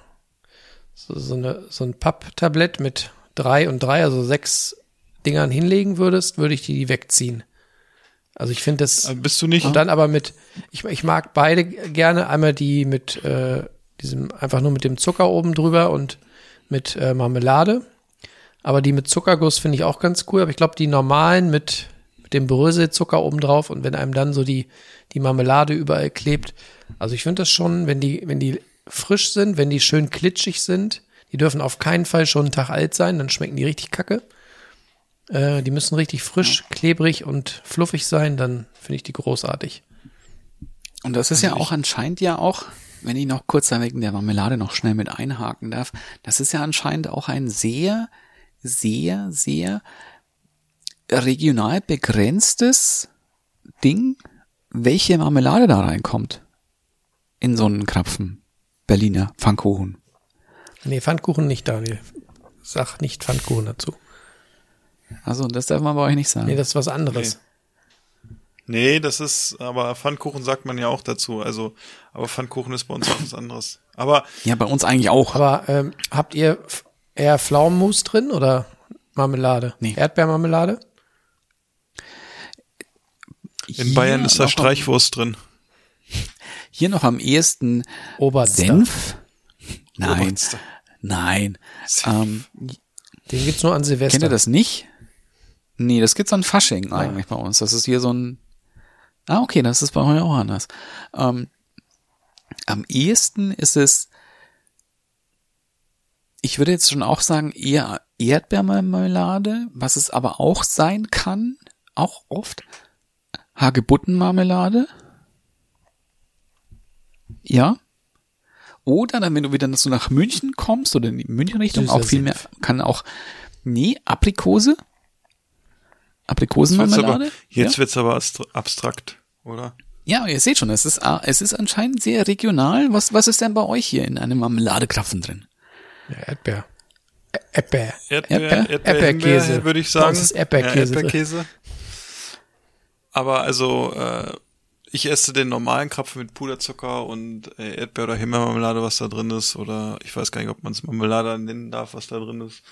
so, so eine, so ein Papptablett mit drei und drei, also sechs Dingern hinlegen würdest, würde ich die wegziehen. Also ich finde das, Äh, bist du nicht? und dann aber mit, ich, ich mag beide gerne, einmal die mit äh, diesem, einfach nur mit dem Zucker oben drüber und mit äh, Marmelade. Aber die mit Zuckerguss finde ich auch ganz cool. Aber ich glaube, die normalen mit, mit dem Bröselzucker oben drauf und wenn einem dann so die, die Marmelade überall klebt. Also ich finde das schon, wenn die, wenn die frisch sind, wenn die schön klitschig sind, die dürfen auf keinen Fall schon einen Tag alt sein, dann schmecken die richtig kacke. Äh, die müssen richtig frisch, klebrig und fluffig sein, dann finde ich die großartig. Und das ist ja auch anscheinend ja auch, wenn ich noch kurz da wegen der Marmelade noch schnell mit einhaken darf, das ist ja anscheinend auch ein sehr, sehr, sehr regional begrenztes Ding, welche Marmelade da reinkommt. In so einen Krapfen. Berliner Pfannkuchen. Nee, Pfannkuchen nicht, Daniel. Sag nicht Pfannkuchen dazu. Also, das darf man bei euch nicht sagen. Nee, das ist was anderes. Nee, das ist, aber Pfannkuchen sagt man ja auch dazu. Also, aber Pfannkuchen ist bei uns auch was anderes. Aber ja, bei uns eigentlich auch. Aber ähm, habt ihr eher Pflaumenmus drin oder Marmelade? Nee. Erdbeermarmelade? in Hier Bayern ist da noch am- Streichwurst drin. Hier noch am ehesten Oberster. Senf? Nein. Oberster. Nein. Ähm, Den gibt's nur an Silvester. kennt ihr das nicht? Nee, das gibt's an Fasching eigentlich bei uns. Das ist hier so ein. Ah, okay, das ist bei euch auch anders. Ähm, am ehesten ist es, ich würde jetzt schon auch sagen, eher Erdbeermarmelade, was es aber auch sein kann, auch oft, Hagebuttenmarmelade. Ja. Oder dann, wenn du wieder so nach München kommst oder in die München-Richtung, Süßer auch viel mehr, kann auch, nee, Aprikose. Jetzt wird's Aprikosenmarmelade. aber, jetzt ja? wird's aber abstrakt, oder? Ja, ihr seht schon, es ist, ah, es ist anscheinend sehr regional. Was, was ist denn bei euch hier in einem Marmeladekrapfen drin? Ja, Erdbeer. Erdbeer. Erdbeer, Erdbeer? Erdbeer, Erdbeerkäse. Würde ich sagen. uns ist Erdbeerkäse. Ja, Erdbeerkäse. Aber also, äh, ich esse den normalen Krapfen mit Puderzucker und äh, Erdbeer- oder Himbeermarmelade, was da drin ist. Oder ich weiß gar nicht, ob man es Marmelade nennen darf, was da drin ist.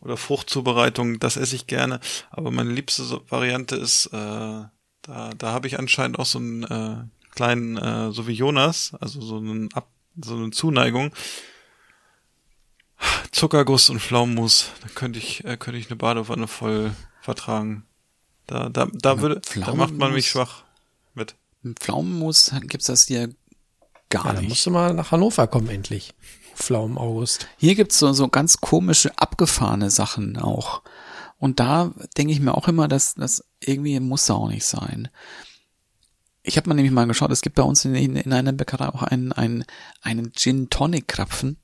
Oder Fruchtzubereitung, das esse ich gerne. Aber meine liebste Variante ist, äh, da, da habe ich anscheinend auch so einen äh, kleinen, äh, so wie Jonas, also so einen Ab, so eine Zuneigung. Zuckerguss und Pflaumenmus, da könnte ich, äh, könnte ich eine Badewanne voll vertragen. Da, da, da würde, da macht man mich schwach mit. Pflaumenmus gibt's das hier gar Ja, dann nicht. musst du mal nach Hannover kommen, endlich. Pflaumen August. Hier gibt's so, so ganz komische, abgefahrene Sachen auch. Und da denke ich mir auch immer, dass das irgendwie muss da auch nicht sein. Ich habe mal nämlich mal geschaut, es gibt bei uns in, in, in einer Bäckerei auch einen, einen, einen Gin Tonic Krapfen.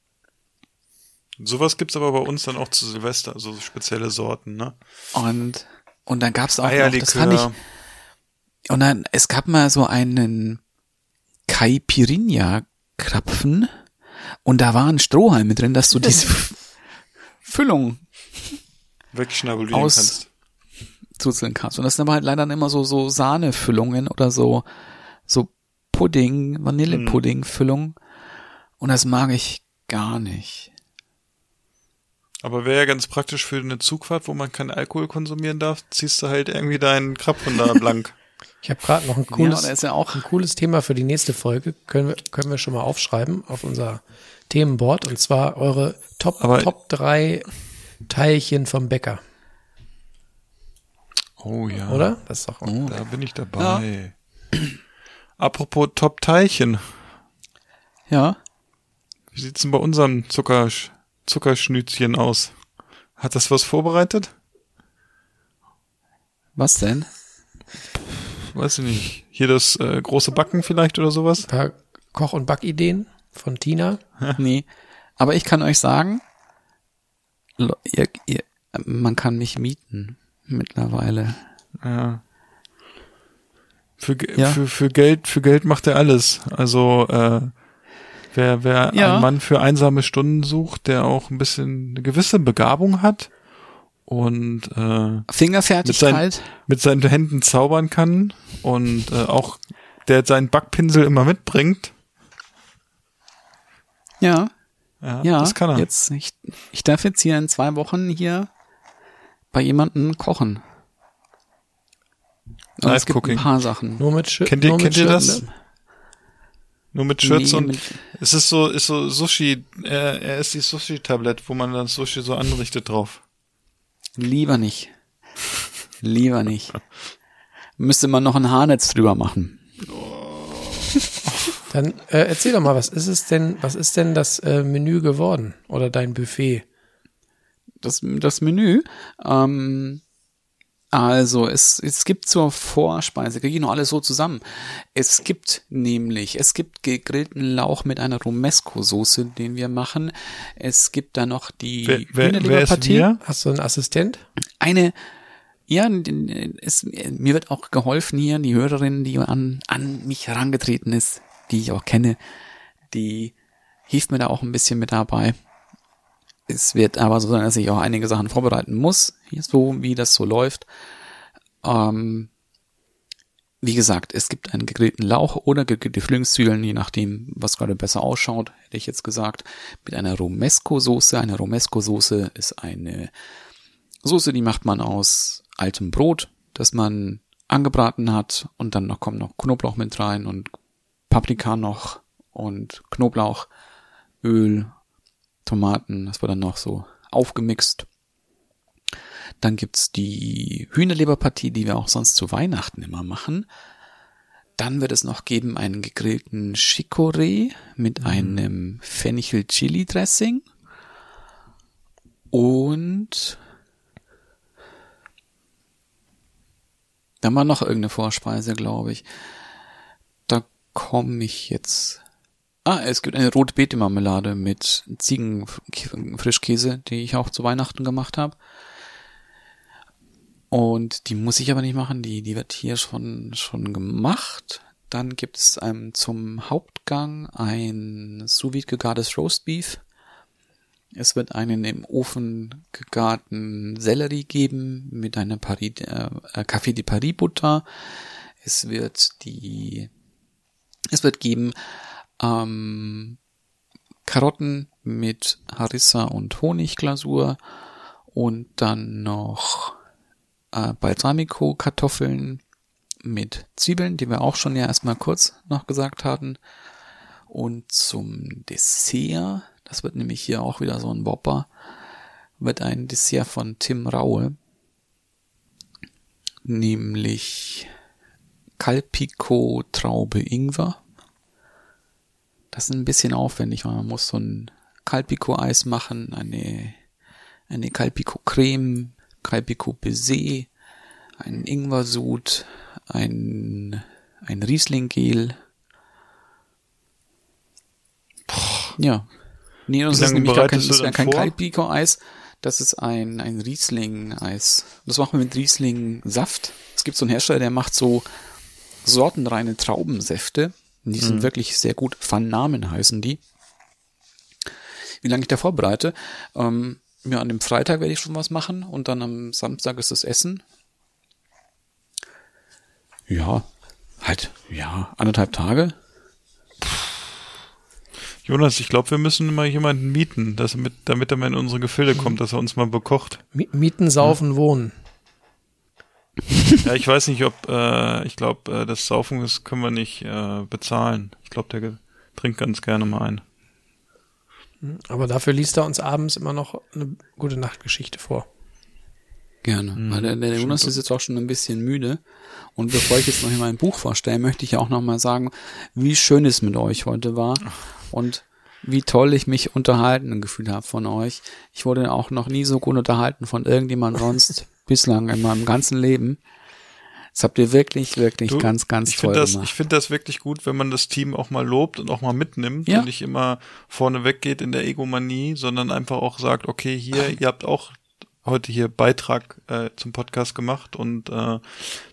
Sowas gibt's aber bei uns dann auch zu Silvester, so spezielle Sorten, ne? Und, und dann gab's auch noch, das fand ich, und dann, es gab mal so einen Caipirinha Krapfen und da waren Strohhalme drin, dass du diese Füllung wegschnabulieren aus- kannst. zuzeln kannst. Und das sind aber halt leider immer so, so Sahnefüllungen oder so, so Pudding, Vanillepudding-Füllung. Und das mag ich gar nicht. Aber wäre ja ganz praktisch für eine Zugfahrt, wo man keinen Alkohol konsumieren darf, ziehst du halt irgendwie deinen Krapfen da blank. Ich habe gerade noch ein Ja, cooles, ja auch, ein cooles Thema für die nächste Folge. Können wir, können wir schon mal aufschreiben auf unser Themenboard. Und zwar eure Top, Aber- Top drei Teilchen vom Bäcker, Oh ja. oder? Das ist doch Da bin ich dabei. Apropos Top-Teilchen. ja, Wie sieht's denn bei unserem Zucker, Zuckerschnützchen aus? Hat das was vorbereitet? was denn? Weiß ich nicht. Hier das äh, große Backen vielleicht oder sowas? ein paar Koch- und Backideen von Tina. Nee. Aber ich kann euch sagen, ihr, ihr, man kann mich mieten mittlerweile. Ja. Für, Ja. für, für Geld, für Geld macht er alles. Also, äh, wer, wer Ja. einen Mann für einsame Stunden sucht, der auch ein bisschen eine gewisse Begabung hat und äh, Fingerfertigkeit. mit seinen Händen zaubern kann und äh, auch der seinen Backpinsel immer mitbringt. Ja, Ja, ja. das kann er. Jetzt, ich, ich darf jetzt hier in zwei Wochen hier bei jemandem kochen. Und Live es gibt Cooking. ein paar Sachen. Nur mit Sch Kennt ihr, nur kennt mit ihr das? Nur mit Shirts Nee, und mit- es ist so, ist so Sushi, äh, er ist die Sushi-Tablett, wo man dann Sushi so anrichtet drauf. Lieber nicht. Lieber nicht. Müsste man noch ein Haarnetz drüber machen. Dann äh, erzähl doch mal, was ist es denn, was ist denn das äh, Menü geworden oder dein Buffet? Das, das Menü, ähm, also es, es gibt zur Vorspeise, kriege ich noch alles so zusammen. Es gibt nämlich, es gibt gegrillten Lauch mit einer Romesco-Soße, den wir machen. Es gibt da noch die Wer, wer, wer ist wir? Hast du einen Assistent? eine, ja, es, mir wird auch geholfen hier, die Hörerin, die an, an mich herangetreten ist, die ich auch kenne, die hilft mir da auch ein bisschen mit dabei. Es wird aber so sein, dass ich auch einige Sachen vorbereiten muss, hier so wie das so läuft. Ähm, wie gesagt, es gibt einen gegrillten Lauch oder gegrillte Frühlingszwiebeln, je nachdem, was gerade besser ausschaut, hätte ich jetzt gesagt, mit einer Romesco-Soße. Eine Romesco-Soße ist eine Soße, die macht man aus altem Brot, das man angebraten hat und dann noch kommt noch Knoblauch mit rein und Paprika noch und Knoblauch, Öl, Tomaten, das wird dann noch so aufgemixt. Dann gibt's die Hühnerleberpartie, die wir auch sonst zu Weihnachten immer machen. Dann wird es noch geben einen gegrillten Chicorée mit einem Fenchel-Chili-Dressing. Und dann war noch irgendeine Vorspeise, glaube ich. Da komme ich jetzt. Ah, es gibt eine Rotbeete-Marmelade mit Ziegenfrischkäse, die ich auch zu Weihnachten gemacht habe. Und die muss ich aber nicht machen, die, die wird hier schon, schon gemacht. Dann gibt es ähm, zum Hauptgang ein sous vide gegartes Roastbeef. Es wird einen im Ofen gegarten Sellerie geben mit einer Paris, äh, äh, Café de Paris Butter. Es wird die, es wird geben ähm, Karotten mit Harissa und Honigglasur und dann noch äh, Balsamico-Kartoffeln mit Zwiebeln, die wir auch schon ja erstmal kurz noch gesagt hatten. Und zum Dessert, das wird nämlich hier auch wieder so ein Whopper, wird ein Dessert von Tim Raue, nämlich Calpico Traube Ingwer. Das ist ein bisschen aufwendig, weil man muss so ein Calpico Eis machen, eine, eine Calpico Creme, Calpico Baiser, ein Ingwersud, ein, ein Riesling Gel. Ja. Nee, das ist nämlich gar kein, das kein vor? Calpico Eis. Das ist ein, ein Riesling-Eis. Das machen wir mit Riesling-Saft. Es gibt so einen Hersteller, der macht so sortenreine Traubensäfte. Die sind Mhm. wirklich sehr gut. Van Namen heißen die. Wie lange ich da vorbereite? Ähm, ja, an dem Freitag werde ich schon was machen und dann am Samstag ist das Essen. Ja, halt, ja, anderthalb Tage. Jonas, ich glaube, wir müssen mal jemanden mieten, dass, damit, damit er mal in unsere Gefilde kommt, dass er uns mal bekocht. Mi- Mieten, saufen, wohnen. Ja, ich weiß nicht, ob, äh, ich glaube, äh, das Saufen das können wir nicht äh, bezahlen. Ich glaube, der trinkt ganz gerne mal ein. Aber dafür liest er uns abends immer noch eine gute Nachtgeschichte vor. Gerne. Weil der, der Jonas ist jetzt auch schon ein bisschen müde. Und bevor ich jetzt noch hier mein Buch vorstelle, möchte ich ja auch noch mal sagen, wie schön es mit euch heute war und wie toll ich mich unterhalten gefühlt habe von euch. Ich wurde auch noch nie so gut unterhalten von irgendjemand sonst bislang in meinem ganzen Leben. Das habt ihr wirklich, wirklich Du, ganz, ganz ich toll finde das, gemacht. ich finde das wirklich gut, wenn man das Team auch mal lobt und auch mal mitnimmt Ja. und nicht immer vorne weggeht in der Egomanie, sondern einfach auch sagt, okay, hier, ihr habt auch heute hier Beitrag äh, zum Podcast gemacht und äh,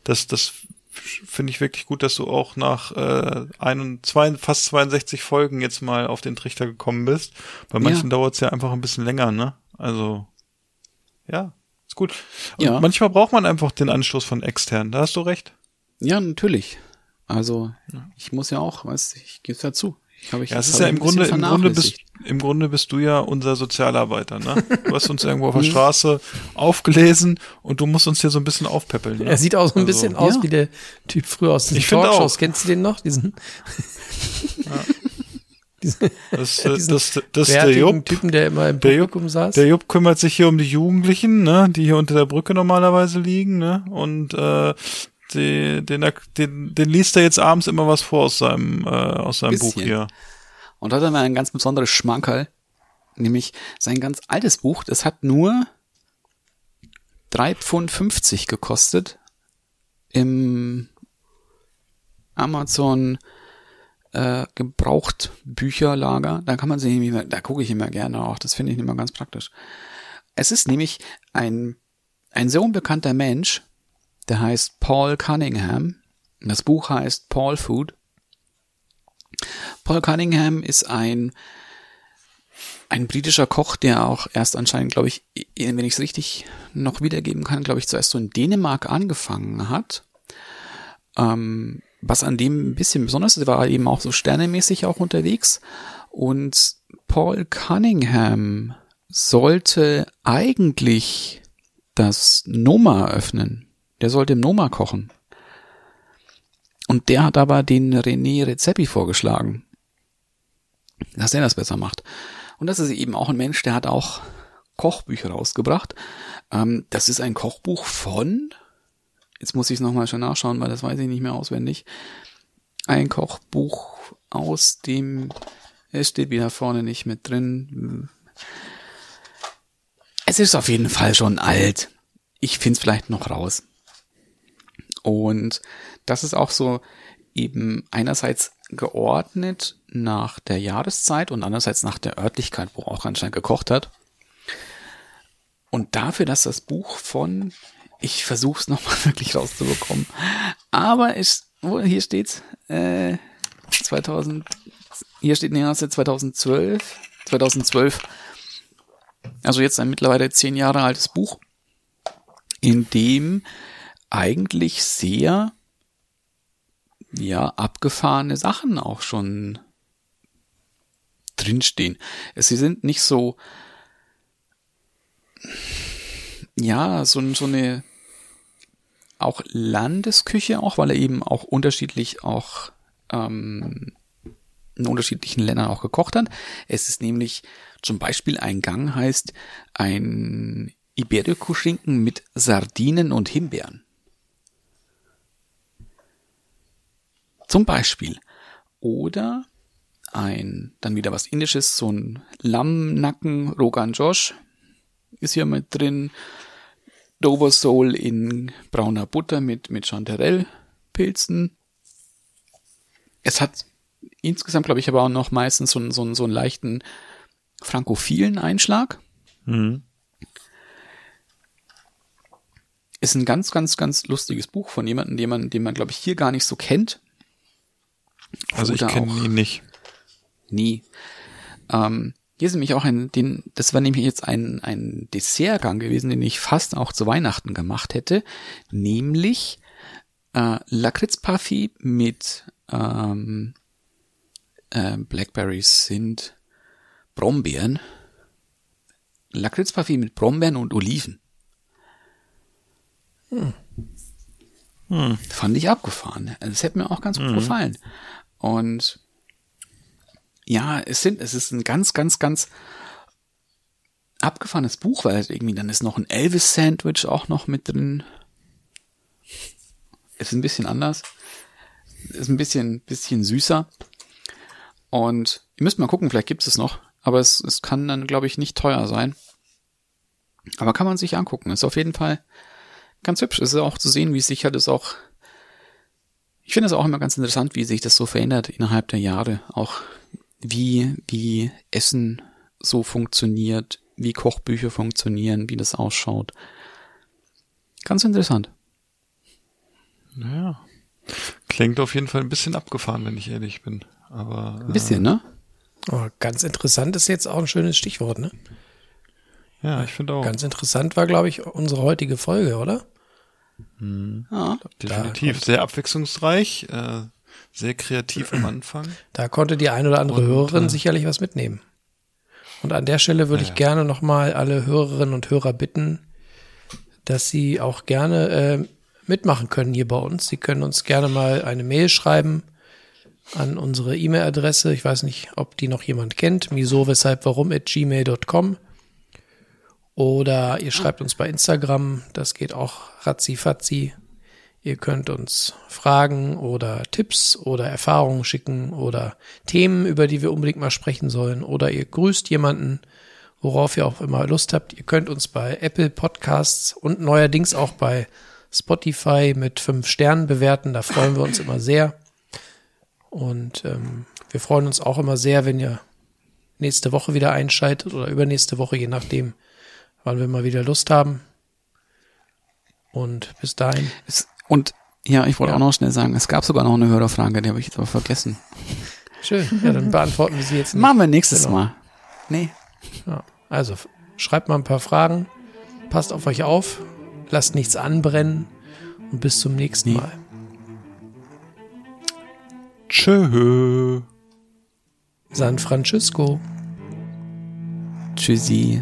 das, das finde ich wirklich gut, dass du auch nach äh, ein und zwei, fast 62 Folgen jetzt mal auf den Trichter gekommen bist. Bei manchen Ja. dauert es ja einfach ein bisschen länger, ne? Also ja, gut. Und Ja. manchmal braucht man einfach den Anstoß von extern. Da hast du recht. Ja, natürlich. Also, ich muss ja auch, weißt du, ich gebe es dazu. Ich habe ich Ja, es das ist hab ja im Grunde, im Grunde bist, im Grunde bist du ja unser Sozialarbeiter, ne? Du hast uns irgendwo auf der Straße aufgelesen und du musst uns hier so ein bisschen aufpäppeln. Ne? Er sieht auch so ein bisschen aus ja. wie der Typ früher aus den Ich finde Talkshows. auch. Kennst du den noch? Diesen, diesen das, äh, das, das, der Jupp. Typen, der immer im Der Jupp, Publikum saß. der Jupp kümmert sich hier um die Jugendlichen, ne, die hier unter der Brücke normalerweise liegen, ne? Und äh, den, den, den, den liest er jetzt abends immer was vor aus seinem, äh, aus seinem Buch Bisschen. hier. Und da hat er mal ein ganz besonderes Schmankerl, nämlich sein ganz altes Buch, das hat nur 3,50 Pfund gekostet im Amazon äh, gebraucht Bücherlager. Da kann man sich nämlich, da gucke ich immer gerne auch, das finde ich immer ganz praktisch. Es ist nämlich ein, ein sehr unbekannter Mensch, der heißt Paul Cunningham. Das Buch heißt Paul Food. Paul Cunningham ist ein ein britischer Koch, der auch erst anscheinend, glaube ich, wenn ich es richtig noch wiedergeben kann, glaube ich, zuerst so in Dänemark angefangen hat. Ähm, was an dem ein bisschen besonders ist, war eben auch so sternemäßig auch unterwegs. Und Paul Cunningham sollte eigentlich das Noma öffnen. Der sollte im Noma kochen. Und der hat aber den René Rezepi vorgeschlagen, dass der das besser macht. Und das ist eben auch ein Mensch, der hat auch Kochbücher rausgebracht. Ähm, das ist ein Kochbuch von, jetzt muss ich es nochmal schon nachschauen, weil das weiß ich nicht mehr auswendig. Ein Kochbuch aus dem, es steht wieder vorne nicht mit drin. Es ist auf jeden Fall schon alt. Ich finde es vielleicht noch raus. Und das ist auch so eben einerseits geordnet nach der Jahreszeit und andererseits nach der Örtlichkeit, wo auch anscheinend gekocht hat. Und dafür, dass das Buch von, ich versuche es nochmal wirklich rauszubekommen, aber es, wo, hier steht's, äh, 2000, hier steht nee, aus 2012, 2012, also jetzt ein mittlerweile zehn Jahre altes Buch, in dem eigentlich sehr ja, abgefahrene Sachen auch schon drinstehen. Sie sind nicht so, ja, so, so eine, auch Landesküche auch, weil er eben auch unterschiedlich auch ähm, in unterschiedlichen Ländern auch gekocht hat. Es ist nämlich zum Beispiel ein Gang heißt ein Iberico-Schinken mit Sardinen und Himbeeren. Zum Beispiel. Oder ein, dann wieder was Indisches, so ein Lammnacken Rogan Josh ist hier mit drin. Dover Soul in brauner Butter mit, mit Chanterelle-Pilzen. Es hat insgesamt, glaube ich, aber auch noch meistens so, so, so einen leichten frankophilen Einschlag. Mhm. Ist ein ganz, ganz, ganz lustiges Buch von jemandem, den man, den man, glaube ich, hier gar nicht so kennt. Also ich Oder kenne auch- ihn nicht. Nie. Ähm, hier ist nämlich auch ein, den, das war nämlich jetzt ein, ein Dessertgang gewesen, den ich fast auch zu Weihnachten gemacht hätte, nämlich äh, Lakritzparfait mit ähm, äh, Blackberries sind Brombeeren. Lakritzparfait mit Brombeeren und Oliven. Fand ich abgefahren. Das hätte mir auch ganz gut gefallen. Und ja, es sind, es ist ein ganz, ganz, ganz abgefahrenes Buch, weil irgendwie dann ist noch ein Elvis-Sandwich auch noch mit drin. Ist ein bisschen anders. Ist ein bisschen, bisschen süßer. Und ihr müsst mal gucken, vielleicht gibt es noch. Aber es, es kann dann, glaube ich, nicht teuer sein. Aber kann man sich angucken. Ist auf jeden Fall ganz hübsch. Es ist auch zu sehen, wie sich halt es auch ich finde es auch immer ganz interessant, wie sich das so verändert innerhalb der Jahre. Auch wie, wie Essen so funktioniert, wie Kochbücher funktionieren, wie das ausschaut. Ganz interessant. Naja. Klingt auf jeden Fall ein bisschen abgefahren, wenn ich ehrlich bin. Aber Ein bisschen, ne? Oh, ganz interessant ist jetzt auch ein schönes Stichwort, ne? äh, ja, ich finde auch. Ganz interessant war, glaube ich, unsere heutige Folge, oder? Ja. Definitiv. Sehr abwechslungsreich, äh, sehr kreativ am Anfang. Da konnte die ein oder andere Und, Hörerin äh, sicherlich was mitnehmen. Und an der Stelle würde Ja, ich gerne nochmal alle Hörerinnen und Hörer bitten, dass sie auch gerne äh, mitmachen können hier bei uns. Sie können uns gerne mal eine Mail schreiben an unsere E-Mail-Adresse. Ich weiß nicht, ob die noch jemand kennt. Miso, weshalb, warum at gmail.com. Oder ihr schreibt uns bei Instagram. Das geht auch ratzi fatzi. Ihr könnt uns Fragen oder Tipps oder Erfahrungen schicken oder Themen, über die wir unbedingt mal sprechen sollen. Oder ihr grüßt jemanden, worauf ihr auch immer Lust habt. Ihr könnt uns bei Apple Podcasts und neuerdings auch bei Spotify mit fünf Sternen bewerten. Da freuen wir uns immer sehr. Und ähm, wir freuen uns auch immer sehr, wenn ihr nächste Woche wieder einschaltet oder übernächste Woche, je nachdem, wann wir mal wieder Lust haben. Und bis dahin. Es, und ja, ich wollte Ja. auch noch schnell sagen, es gab sogar noch eine Hörerfrage, die habe ich jetzt aber vergessen. Schön. Ja, dann beantworten wir sie jetzt nicht. Machen wir nächstes Genau. Mal. Nee. Ja. Also schreibt mal ein paar Fragen, passt auf euch auf, lasst nichts anbrennen und bis zum nächsten Nee. Mal. Tschö. San Francisco. Tschüssi.